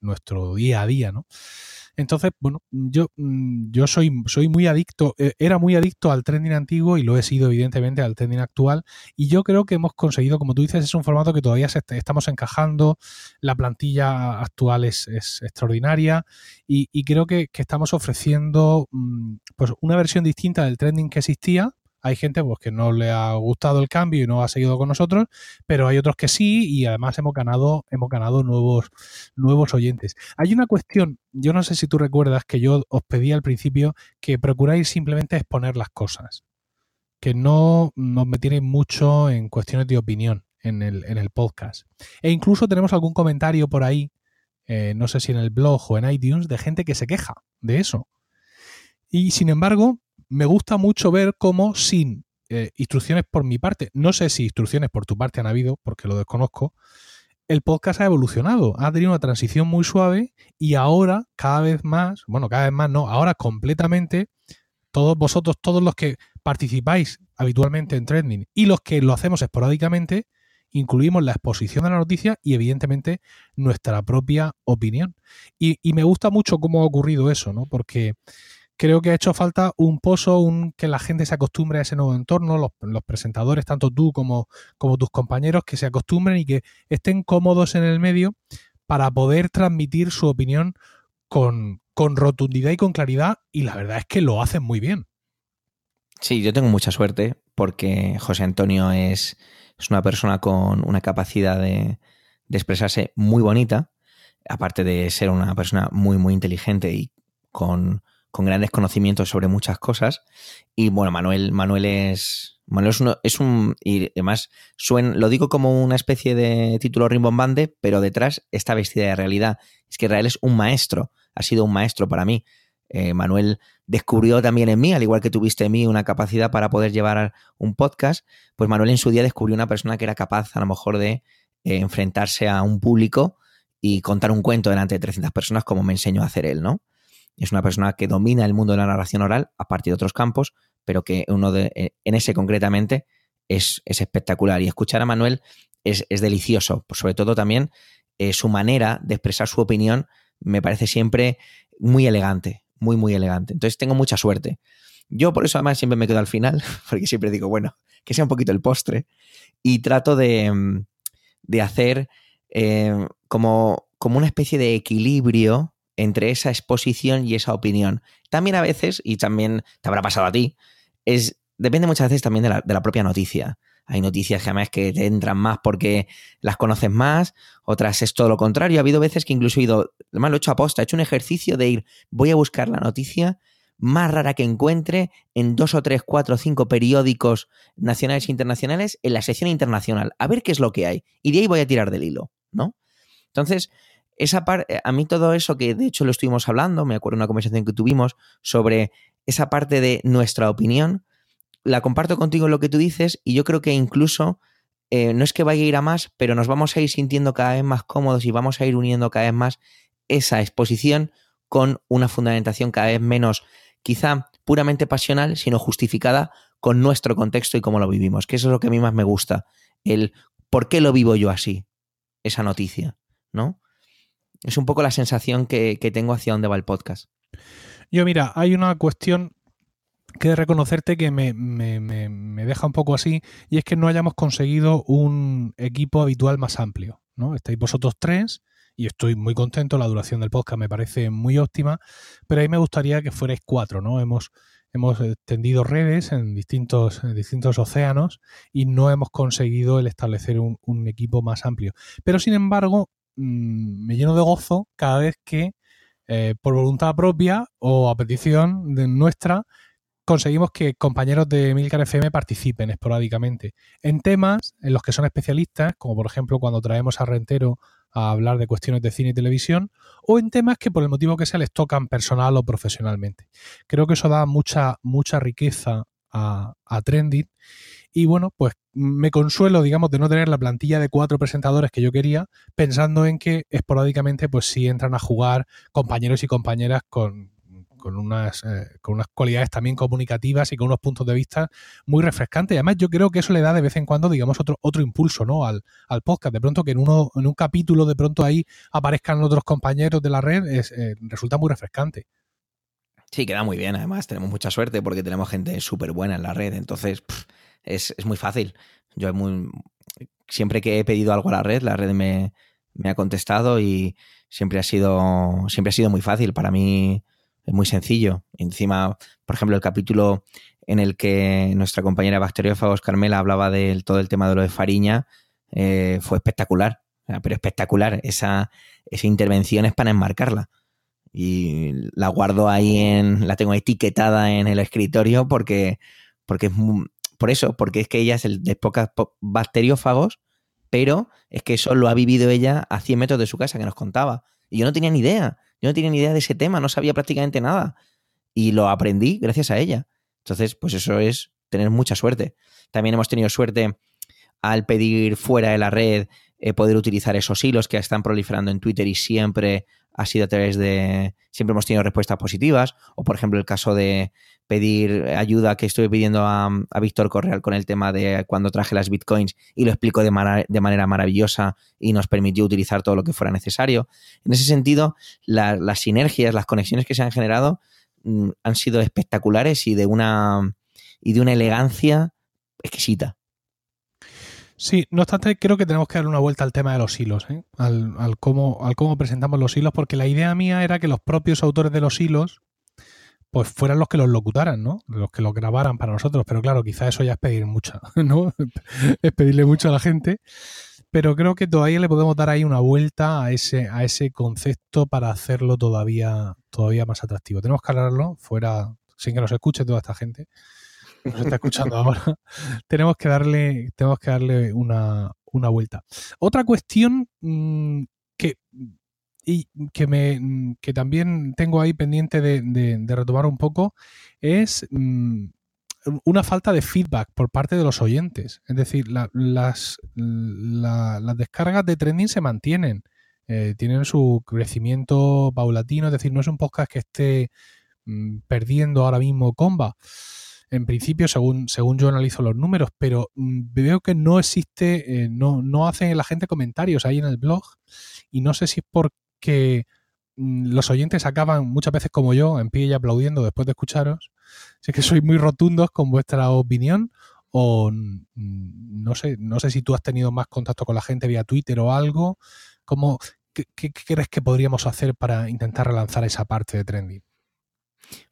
nuestro día a día, ¿no? Entonces, bueno, yo, mm, yo soy, soy muy adicto, eh, era muy adicto al trending antiguo y lo he sido evidentemente al trending actual. Y yo creo que hemos conseguido, como tú dices, es un formato que todavía estamos encajando, la plantilla actual es, extraordinaria y, creo que, que, estamos ofreciendo mm, pues una versión distinta del trending que existía, hay gente pues, que no le ha gustado el cambio y no ha seguido con nosotros, pero hay otros que sí y además hemos ganado, hemos ganado nuevos, nuevos oyentes. Hay una cuestión, yo no sé si tú recuerdas que yo os pedí al principio que procuráis simplemente exponer las cosas, que no nos metierais mucho en cuestiones de opinión en el, en el podcast. E incluso tenemos algún comentario por ahí, eh, no sé si en el blog o en iTunes, de gente que se queja de eso. Y sin embargo, me gusta mucho ver cómo sin eh, instrucciones por mi parte, no sé si instrucciones por tu parte han habido, porque lo desconozco, el podcast ha evolucionado, ha tenido una transición muy suave y ahora cada vez más, bueno, cada vez más no, ahora completamente, todos vosotros, todos los que participáis habitualmente en Trending y los que lo hacemos esporádicamente, incluimos la exposición de la noticia y evidentemente nuestra propia opinión. Y, y me gusta mucho cómo ha ocurrido eso, ¿no? Porque creo que ha hecho falta un pozo, un que la gente se acostumbre a ese nuevo entorno, los, presentadores, tanto tú como, como tus compañeros, que se acostumbren y que estén cómodos en el medio para poder transmitir su opinión con, con rotundidad y con claridad, y la verdad es que lo hacen muy bien. Sí, yo tengo mucha suerte porque José Antonio es, es una persona con una capacidad de, de, expresarse muy bonita, aparte de ser una persona muy, muy inteligente y con, con grandes conocimientos sobre muchas cosas. Y bueno, Manuel, Manuel es. Manuel es, uno, es un. Y además, suena, lo digo como una especie de título rimbombante, pero detrás está vestida de realidad. Es que Israel es un maestro, ha sido un maestro para mí. Eh, Manuel descubrió también en mí, al igual que tuviste en mí una capacidad para poder llevar un podcast, pues Manuel en su día descubrió una persona que era capaz a lo mejor de eh, enfrentarse a un público y contar un cuento delante de 300 personas como me enseñó a hacer él, ¿no? Es una persona que domina el mundo de la narración oral, a partir de otros campos, pero que uno de, eh, en ese concretamente es, espectacular. Y escuchar a Manuel es, delicioso. sobre todo también eh, su manera de expresar su opinión me parece siempre muy elegante, muy, muy elegante. Entonces tengo mucha suerte. Yo por eso además siempre me quedo al final, porque siempre digo, bueno, que sea un poquito el postre. Y trato de, mm, hacer eh, como, como una especie de equilibrio entre esa exposición y esa opinión. También a veces, y también te habrá pasado a ti, es, depende muchas veces también de la, propia noticia. Hay noticias que además que te entran más porque las conoces más, otras es todo lo contrario. Ha habido veces que incluso he ido, además lo he hecho aposta, he hecho un ejercicio de ir, voy a buscar la noticia más rara que encuentre en dos o tres, cuatro o cinco periódicos nacionales e internacionales en la sección internacional, a ver qué es lo que hay. Y de ahí voy a tirar del hilo, ¿no? Entonces, esa parte, a mí todo eso que de hecho lo estuvimos hablando, me acuerdo de una conversación que tuvimos sobre esa parte de nuestra opinión, la comparto contigo lo que tú dices y yo creo que incluso eh, no es que vaya a ir a más, pero nos vamos a ir sintiendo cada vez más cómodos y vamos a ir uniendo cada vez más esa exposición con una fundamentación cada vez menos quizá puramente pasional, sino justificada con nuestro contexto y cómo lo vivimos, que eso es lo que a mí más me gusta, el por qué lo vivo yo así, esa noticia, ¿no? Es un poco la sensación que, tengo hacia dónde va el podcast. Yo, mira, hay una cuestión que reconocerte que me, me, deja un poco así, y es que no hayamos conseguido un equipo habitual más amplio. ¿no? Estáis vosotros tres, y estoy muy contento, la duración del podcast me parece muy óptima, pero ahí me gustaría que fuerais cuatro, ¿no? Hemos, hemos tendido redes en distintos, distintos océanos y no hemos conseguido el establecer un equipo más amplio. Pero sin embargo, Mm, me lleno de gozo cada vez que, eh, por voluntad propia o a petición de nuestra, conseguimos que compañeros de Milcar FM participen esporádicamente en temas en los que son especialistas, como por ejemplo cuando traemos a Rentero a hablar de cuestiones de cine y televisión, o en temas que por el motivo que sea les tocan personal o profesionalmente. Creo que eso da mucha, mucha riqueza a, a y bueno, pues me consuelo, digamos, de no tener la plantilla de cuatro presentadores que yo quería, pensando en que esporádicamente, pues sí entran a jugar compañeros y compañeras con, unas, eh, con unas cualidades también comunicativas y con unos puntos de vista muy refrescantes. Y además yo creo que eso le da de vez en cuando, digamos, otro, otro impulso ¿no? al, al podcast. De pronto que en, uno, en un capítulo de pronto ahí aparezcan otros compañeros de la red, es, eh, resulta muy refrescante. Sí, queda muy bien. Además, tenemos mucha suerte porque tenemos gente súper buena en la red. Entonces, es, muy fácil. Yo muy, siempre que he pedido algo a la red, la red me, ha contestado y siempre ha sido siempre ha sido muy fácil. Para mí es muy sencillo. Encima por ejemplo el capítulo en el que nuestra compañera bacteriófagos Carmela hablaba de todo el tema de lo de Fariña eh, fue espectacular. Pero espectacular. Esa, esa intervención es para enmarcarla. Y la guardo ahí en la tengo etiquetada en el escritorio porque porque es muy, por eso, porque es que ella es el de pocas bacteriófagos, pero es que eso lo ha vivido ella a 100 metros de su casa que nos contaba. Y yo no tenía ni idea, yo no tenía ni idea de ese tema, no sabía prácticamente nada. Y lo aprendí gracias a ella. Entonces, pues eso es tener mucha suerte. También hemos tenido suerte al pedir fuera de la red eh, poder utilizar esos hilos que están proliferando en Twitter y siempre ha sido a través de. Siempre hemos tenido respuestas positivas. O, por ejemplo, el caso de pedir ayuda que estuve pidiendo a, Víctor Correal con el tema de cuando traje las bitcoins y lo explicó de, de, manera maravillosa y nos permitió utilizar todo lo que fuera necesario. En ese sentido, las sinergias, las conexiones que se han generado mm, han sido espectaculares y de una, y de una elegancia exquisita. Sí, no obstante, creo que tenemos que dar una vuelta al tema de los hilos, ¿eh? al, cómo, al cómo presentamos los hilos, porque la idea mía era que los propios autores de los hilos pues fueran los que los locutaran, ¿no? Los que los grabaran para nosotros. Pero claro, quizá eso ya es pedir mucho, ¿no? es pedirle mucho a la gente. Pero creo que todavía le podemos dar ahí una vuelta a ese, a ese concepto para hacerlo todavía, todavía más atractivo. Tenemos que hablarlo fuera, sin que nos escuche toda esta gente. Nos está escuchando ahora. tenemos que darle, tenemos que darle una, una vuelta. Otra cuestión mmm, que y que, me, que también tengo ahí pendiente de, de, retomar un poco es mmm, una falta de feedback por parte de los oyentes. Es decir, la, las, la, las descargas de trending se mantienen, eh, tienen su crecimiento paulatino, es decir, no es un podcast que esté perdiendo ahora mismo comba. En principio, según, según yo analizo los números, pero mmm, veo que no existe, eh, no, no hacen la gente comentarios ahí en el blog y no sé si es por que mm, los oyentes acaban muchas veces como yo, en pie y aplaudiendo después de escucharos. Si es que sois muy rotundos con vuestra opinión o mm, no sé, no sé si tú has tenido más contacto con la gente vía Twitter o algo. ¿Cómo, qué, qué, qué crees que podríamos hacer para intentar relanzar esa parte de trending?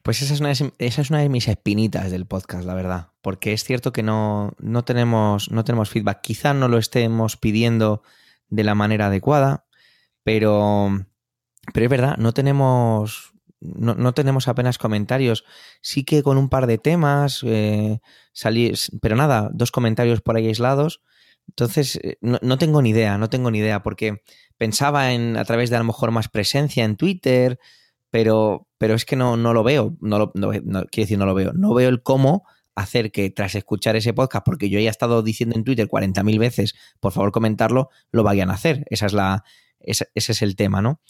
Pues esa es, una de, es una de mis espinitas del podcast, la verdad. Porque es cierto que no, no, tenemos, no tenemos feedback. Quizá no lo estemos pidiendo de la manera adecuada. Pero, pero es verdad, no tenemos, no, no, tenemos apenas comentarios. Sí que con un par de temas, eh, pero nada, dos comentarios por ahí aislados. Entonces, eh, no, no, tengo ni idea, no tengo ni idea, porque pensaba en a través de a lo mejor más presencia en Twitter, pero, pero es que no, no lo veo, no, lo, quiero decir no lo veo, no veo el cómo hacer que tras escuchar ese podcast, porque yo ya he estado diciendo en Twitter 40.000 veces, por favor comentarlo, lo vayan a hacer. Esa es la, ese, es el tema, ¿no?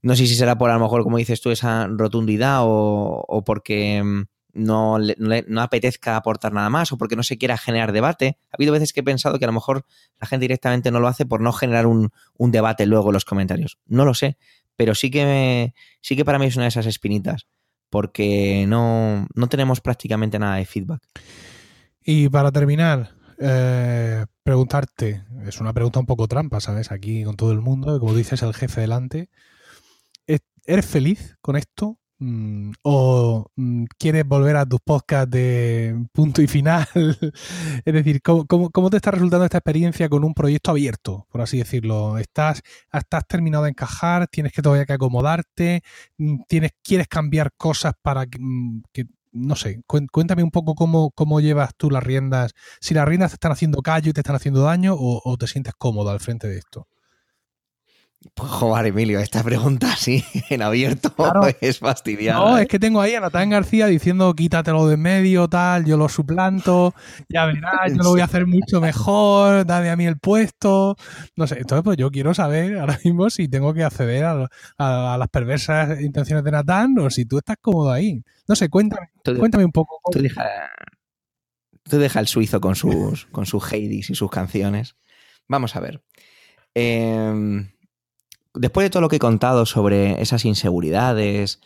No sé si será por a lo mejor, como dices tú, esa rotundidad o, porque mm, no, no, no, apetezca aportar nada más o porque no se quiera generar debate. Ha habido veces que he pensado que a lo mejor la gente directamente no lo hace por no generar un, un debate luego en los comentarios. No lo sé, pero sí que, sí que para mí es una de esas espinitas porque no, no tenemos prácticamente nada de feedback. Y para terminar, eh, preguntarte, es una pregunta un poco trampa, ¿sabes? Aquí con todo el mundo, como dices, el jefe delante. ¿Eres feliz con esto? Mm, ¿O mm, quieres volver a tus podcasts de punto y final? es decir, ¿cómo, ¿cómo, cómo, te está resultando esta experiencia con un proyecto abierto, por así decirlo? ¿Estás, estás terminado de encajar? ¿Tienes que todavía que acomodarte? Mm, ¿Tienes, ¿Quieres cambiar cosas para que, no sé, cuéntame un poco cómo, cómo, llevas tú las riendas, si las riendas te están haciendo callo y te están haciendo daño o te sientes cómodo al frente de esto. Pues joder, Emilio, esta pregunta así en abierto claro. es fastidiada. No, ¿eh? es que tengo ahí a Natán García diciendo quítatelo de en medio, tal, yo lo suplanto, ya verás, yo lo voy a hacer mucho mejor, dame a mí el puesto. No sé, entonces pues yo quiero saber ahora mismo si tengo que acceder a, a, a las perversas intenciones de Natán o si tú estás cómodo ahí. No sé, cuéntame, tú, cuéntame un poco. Tú deja, tú deja el suizo con sus, con sus Hades y sus canciones. Vamos a ver. Eh, después de todo lo que he contado sobre esas inseguridades,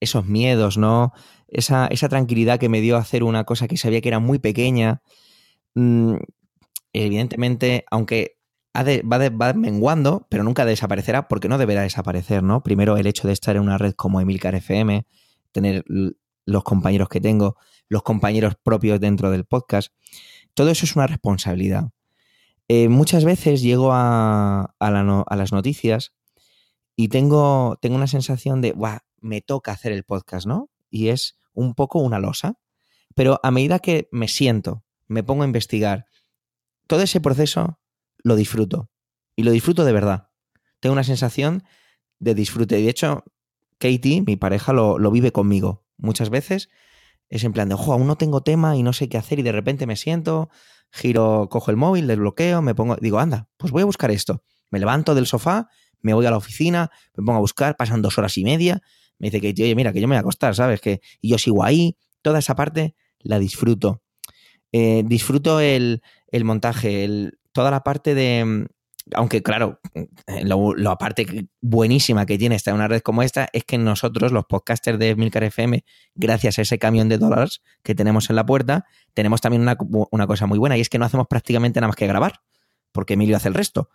esos miedos, ¿no? Esa, esa, tranquilidad que me dio hacer una cosa que sabía que era muy pequeña, mmm, evidentemente, aunque va, de, va, menguando, pero nunca desaparecerá, porque no deberá desaparecer, ¿no? Primero, el hecho de estar en una red como Emilcar FM, tener los compañeros que tengo, los compañeros propios dentro del podcast, todo eso es una responsabilidad. Eh, muchas veces llego a, a, la no, a las noticias y tengo, tengo una sensación de, me toca hacer el podcast, ¿no? Y es un poco una losa. Pero a medida que me siento, me pongo a investigar, todo ese proceso lo disfruto. Y lo disfruto de verdad. Tengo una sensación de disfrute. Y de hecho, Katie, mi pareja, lo, lo vive conmigo. Muchas veces es en plan de, ojo, aún no tengo tema y no sé qué hacer y de repente me siento, giro, cojo el móvil, desbloqueo, me pongo, digo, anda, pues voy a buscar esto. Me levanto del sofá me voy a la oficina, me pongo a buscar, pasan dos horas y media, me dice que, oye, mira, que yo me voy a acostar, ¿sabes? Que, y yo sigo ahí, toda esa parte la disfruto. Eh, disfruto el, el montaje, toda la parte de, aunque claro, lo, lo, aparte buenísima que tiene esta una red como esta es que nosotros, los podcasters de Milcar FM, gracias a ese camión de dólares que tenemos en la puerta, tenemos también una, una, cosa muy buena y es que no hacemos prácticamente nada más que grabar, porque Emilio hace el resto.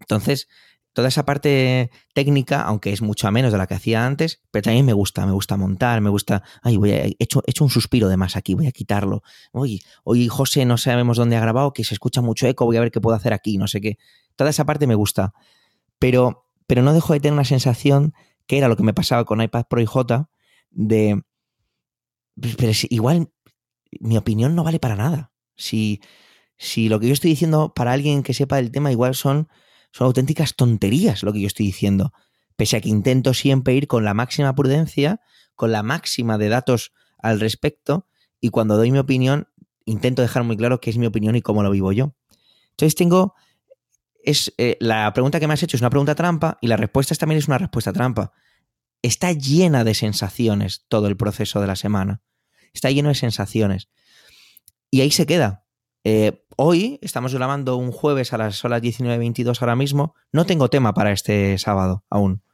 Entonces, toda esa parte técnica, aunque es mucho menos de la que hacía antes, pero también me gusta, me gusta montar, me gusta, ay, voy a, he hecho, hecho un suspiro de más aquí, voy a quitarlo. Oye, hoy José no sabemos dónde ha grabado, que se escucha mucho eco, voy a ver qué puedo hacer aquí, no sé qué. Toda esa parte me gusta, pero, pero no dejo de tener una sensación que era lo que me pasaba con iPad Pro y J, de, pero igual mi opinión no vale para nada. Si, si lo que yo estoy diciendo para alguien que sepa del tema igual son son auténticas tonterías lo que yo estoy diciendo. Pese a que intento siempre ir con la máxima prudencia, con la máxima de datos al respecto, y cuando doy mi opinión, intento dejar muy claro qué es mi opinión y cómo lo vivo yo. Entonces tengo. Es, eh, la pregunta que me has hecho es una pregunta trampa y la respuesta también es una respuesta trampa. Está llena de sensaciones todo el proceso de la semana. Está lleno de sensaciones. Y ahí se queda. Eh, hoy estamos grabando un jueves a las, 19.22 ahora mismo. No tengo tema para este sábado aún.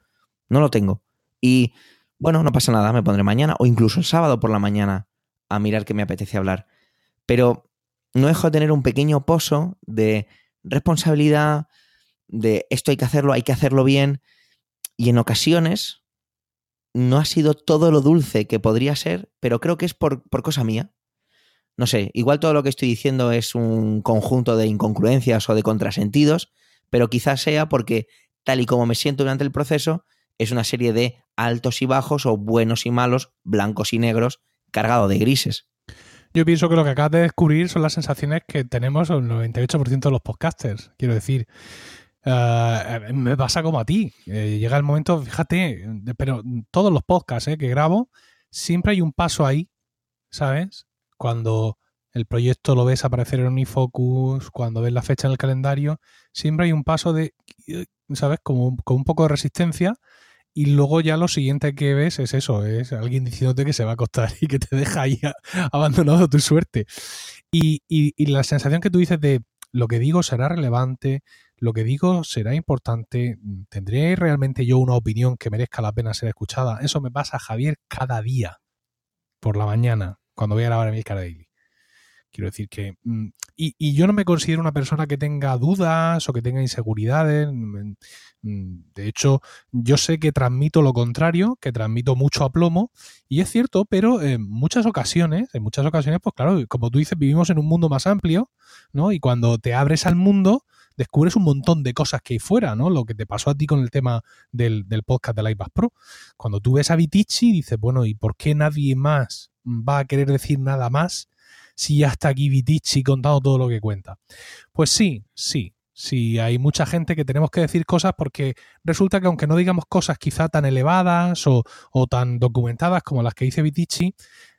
No lo tengo. Y bueno, no pasa nada, me pondré mañana o incluso el sábado por la mañana a mirar qué me apetece hablar. Pero no dejo de tener un pequeño pozo de responsabilidad, de esto hay que hacerlo, hay que hacerlo bien. Y en ocasiones no ha sido todo lo dulce que podría ser, pero creo que es por, por cosa mía no sé, igual todo lo que estoy diciendo es un conjunto de incongruencias o de contrasentidos, pero quizás sea porque tal y como me siento durante el proceso, es una serie de altos y bajos o buenos y malos, blancos y negros, cargado de grises. Yo pienso que lo que acabas de descubrir son las sensaciones que tenemos el 98% de los podcasters. Quiero decir, uh, me pasa como a ti. Eh, llega el momento, fíjate, pero todos los podcasts eh, que grabo, siempre hay un paso ahí, ¿sabes? Cuando el proyecto lo ves aparecer en Unifocus, cuando ves la fecha en el calendario, siempre hay un paso de, ¿sabes? Como, con un poco de resistencia. Y luego ya lo siguiente que ves es eso, es alguien diciéndote que se va a acostar y que te deja ahí abandonado tu suerte. Y, y, la sensación que tú dices de lo que digo será relevante, lo que digo será importante, ¿tendré realmente yo una opinión que merezca la pena ser escuchada? Eso me pasa, Javier, cada día por la mañana cuando voy a grabar Milcar Daily. Quiero decir que. Mm, y, yo no me considero una persona que tenga dudas o que tenga inseguridades. Mm, mm, de hecho, yo sé que transmito lo contrario, que transmito mucho aplomo. Y es cierto, pero en muchas ocasiones, en muchas ocasiones, pues claro, como tú dices, vivimos en un mundo más amplio, ¿no? Y cuando te abres al mundo, descubres un montón de cosas que hay fuera, ¿no? Lo que te pasó a ti con el tema del, del podcast del iPad Pro. Cuando tú ves a Vitici, dices, bueno, ¿y por qué nadie más va a querer decir nada más si ya está aquí Vitici contando todo lo que cuenta. Pues sí, sí, sí, hay mucha gente que tenemos que decir cosas porque resulta que aunque no digamos cosas quizá tan elevadas o, o tan documentadas como las que dice Vitici,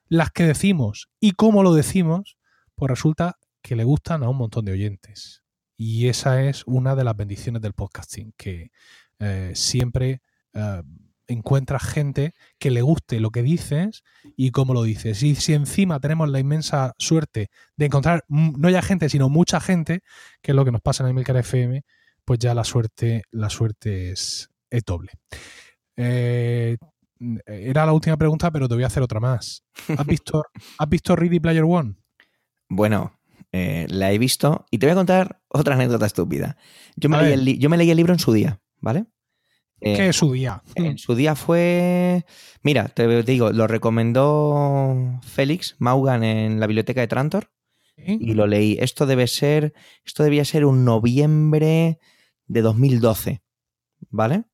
las que decimos y cómo lo decimos, pues resulta que le gustan a un montón de oyentes. Y esa es una de las bendiciones del podcasting, que eh, siempre eh, encuentras gente que le guste lo que dices y cómo lo dices. Y si encima tenemos la inmensa suerte de encontrar no ya gente, sino mucha gente, que es lo que nos pasa en el Milcar FM, pues ya la suerte, la suerte es, doble. Eh, era la última pregunta, pero te voy a hacer otra más. ¿Has visto, ¿has visto Ready Player One? Bueno, eh, la he visto y te voy a contar otra anécdota estúpida. Yo me, yo me leí el libro en su día, ¿vale? ¿Qué es su día? En su día fue. Mira, te digo, lo recomendó Félix Maugan en la biblioteca de Trantor. Y lo leí. Esto debe ser. Esto debía ser un noviembre de 2012. ¿Vale?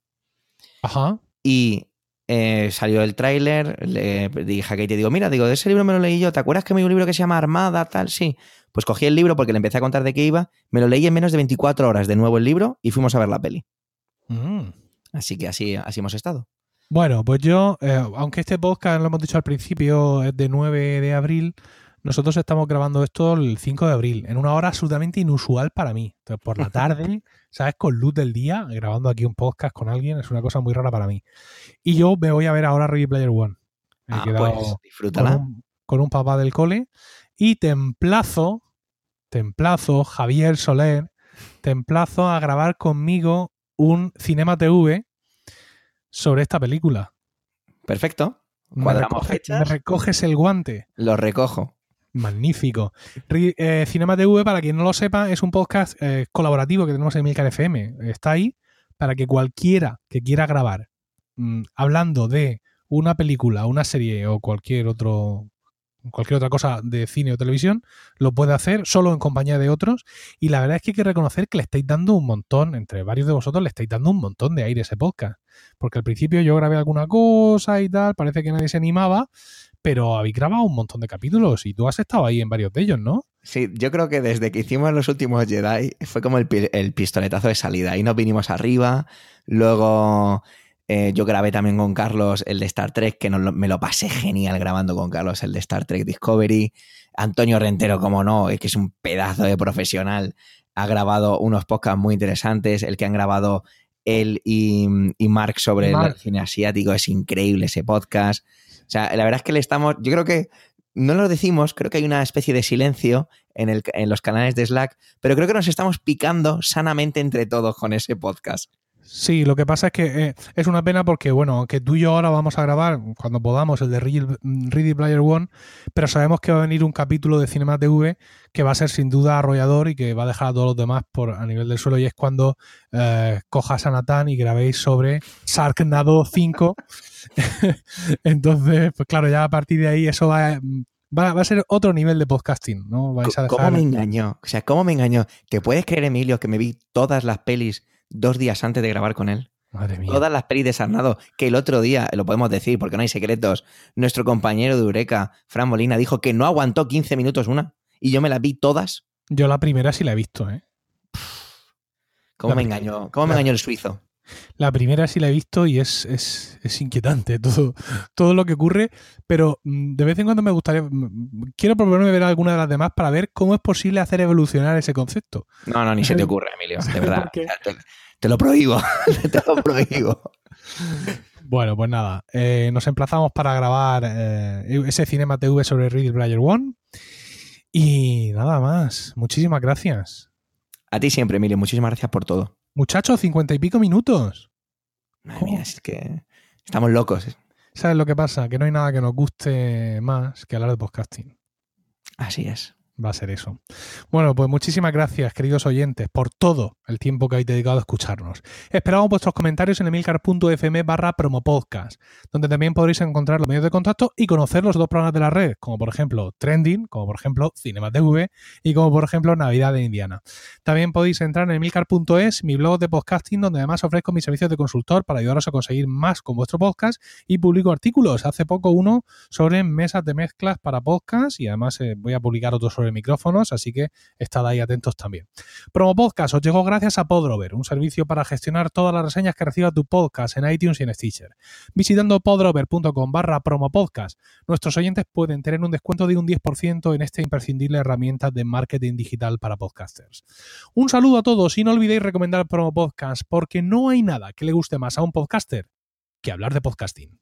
Ajá. Y eh, salió el tráiler. Le dije a Kate, digo, mira, digo, de ese libro me lo leí yo. ¿Te acuerdas que me dio un libro que se llama Armada, tal? Sí. Pues cogí el libro porque le empecé a contar de qué iba. Me lo leí en menos de 24 horas de nuevo el libro y fuimos a ver la peli. Mm. Así que así, así hemos estado. Bueno, pues yo, eh, aunque este podcast, lo hemos dicho al principio, es de 9 de abril, nosotros estamos grabando esto el 5 de abril, en una hora absolutamente inusual para mí. Entonces, por la tarde, ¿sabes? Con luz del día, grabando aquí un podcast con alguien, es una cosa muy rara para mí. Y yo me voy a ver ahora Ready Player One. He ah, pues, disfrútala. Con un, con un papá del cole. Y templazo, templazo, Javier Soler, te emplazo a grabar conmigo un Cinema TV sobre esta película. Perfecto. Me, Cuadramos fechas. me recoges el guante. Lo recojo. Magnífico. Eh, Cinema TV, para quien no lo sepa, es un podcast eh, colaborativo que tenemos en Milcar FM. Está ahí para que cualquiera que quiera grabar mm, hablando de una película, una serie o cualquier otro cualquier otra cosa de cine o televisión, lo puede hacer solo en compañía de otros. Y la verdad es que hay que reconocer que le estáis dando un montón, entre varios de vosotros le estáis dando un montón de aire a ese podcast. Porque al principio yo grabé alguna cosa y tal, parece que nadie se animaba, pero habéis grabado un montón de capítulos y tú has estado ahí en varios de ellos, ¿no? Sí, yo creo que desde que hicimos los últimos Jedi fue como el, el pistoletazo de salida. Ahí nos vinimos arriba. Luego eh, yo grabé también con Carlos el de Star Trek, que lo- me lo pasé genial grabando con Carlos el de Star Trek Discovery. Antonio Rentero, como no, es que es un pedazo de profesional. Ha grabado unos podcasts muy interesantes. El que han grabado él y, y Mark sobre Mark. el cine asiático es increíble ese podcast. O sea, la verdad es que le estamos. Yo creo que no lo decimos, creo que hay una especie de silencio en, el, en los canales de Slack, pero creo que nos estamos picando sanamente entre todos con ese podcast. Sí, lo que pasa es que eh, es una pena porque, bueno, que tú y yo ahora vamos a grabar cuando podamos el de Ready Player One, pero sabemos que va a venir un capítulo de Cinema TV que va a ser sin duda arrollador y que va a dejar a todos los demás por a nivel del suelo y es cuando eh, cojas a Natán y grabéis sobre Sharknado 5. Entonces, pues claro, ya a partir de ahí eso va, a- va, va a ser otro nivel de podcasting, ¿no? Vais a ¿Cómo me engañó? O sea, ¿cómo me engañó? ¿Te puedes creer, Emilio, que me vi todas las pelis dos días antes de grabar con él? Madre mía. Todas las pelis de Sarnado, que el otro día, lo podemos decir porque no hay secretos, nuestro compañero de Eureka, Fran Molina, dijo que no aguantó 15 minutos una y yo me las vi todas. Yo la primera sí la he visto, ¿eh? ¿Cómo La me engañó? ¿Cómo me engañó el suizo? La primera sí la he visto y es, es, es inquietante todo, todo lo que ocurre, pero mm, de vez en cuando me gustaría, mm, quiero proponerme ver alguna de las demás para ver cómo es posible hacer evolucionar ese concepto. No, no, ni se te ocurre, Emilio, de verdad. Te lo prohíbo, te lo prohíbo. Bueno, pues nada, eh, nos emplazamos para grabar eh, ese Cinema TV sobre Ready Player One y nada más. Muchísimas gracias. A ti siempre, Emilio, muchísimas gracias por todo. Muchachos, cincuenta y pico minutos. Madre mía, es que estamos locos. ¿Sabes lo que pasa? Que no hay nada que nos guste más que hablar de podcasting. Así es. Va a ser eso. Bueno, pues muchísimas gracias, queridos oyentes, por todo el tiempo que habéis dedicado a escucharnos. Esperamos vuestros comentarios en emilcar.fm barra promopodcast, donde también podréis encontrar los medios de contacto y conocer los dos programas de la red, como por ejemplo Trending, como por ejemplo Cinema TV y como por ejemplo Navidad de Indiana. También podéis entrar en emilcar.es, mi blog de podcasting, donde además ofrezco mis servicios de consultor para ayudaros a conseguir más con vuestro podcast y publico artículos. Hace poco uno sobre mesas de mezclas para podcast y además eh, voy a publicar otro sobre micrófonos, así que estad ahí atentos también. Promo Podcast os llegó gracias a Podrover, un servicio para gestionar todas las reseñas que reciba tu podcast en iTunes y en Stitcher. Visitando podrover.com barra promopodcast, nuestros oyentes pueden tener un descuento de un 10% en esta imprescindible herramienta de marketing digital para podcasters. Un saludo a todos y no olvidéis recomendar Promo Podcast porque no hay nada que le guste más a un podcaster que hablar de podcasting.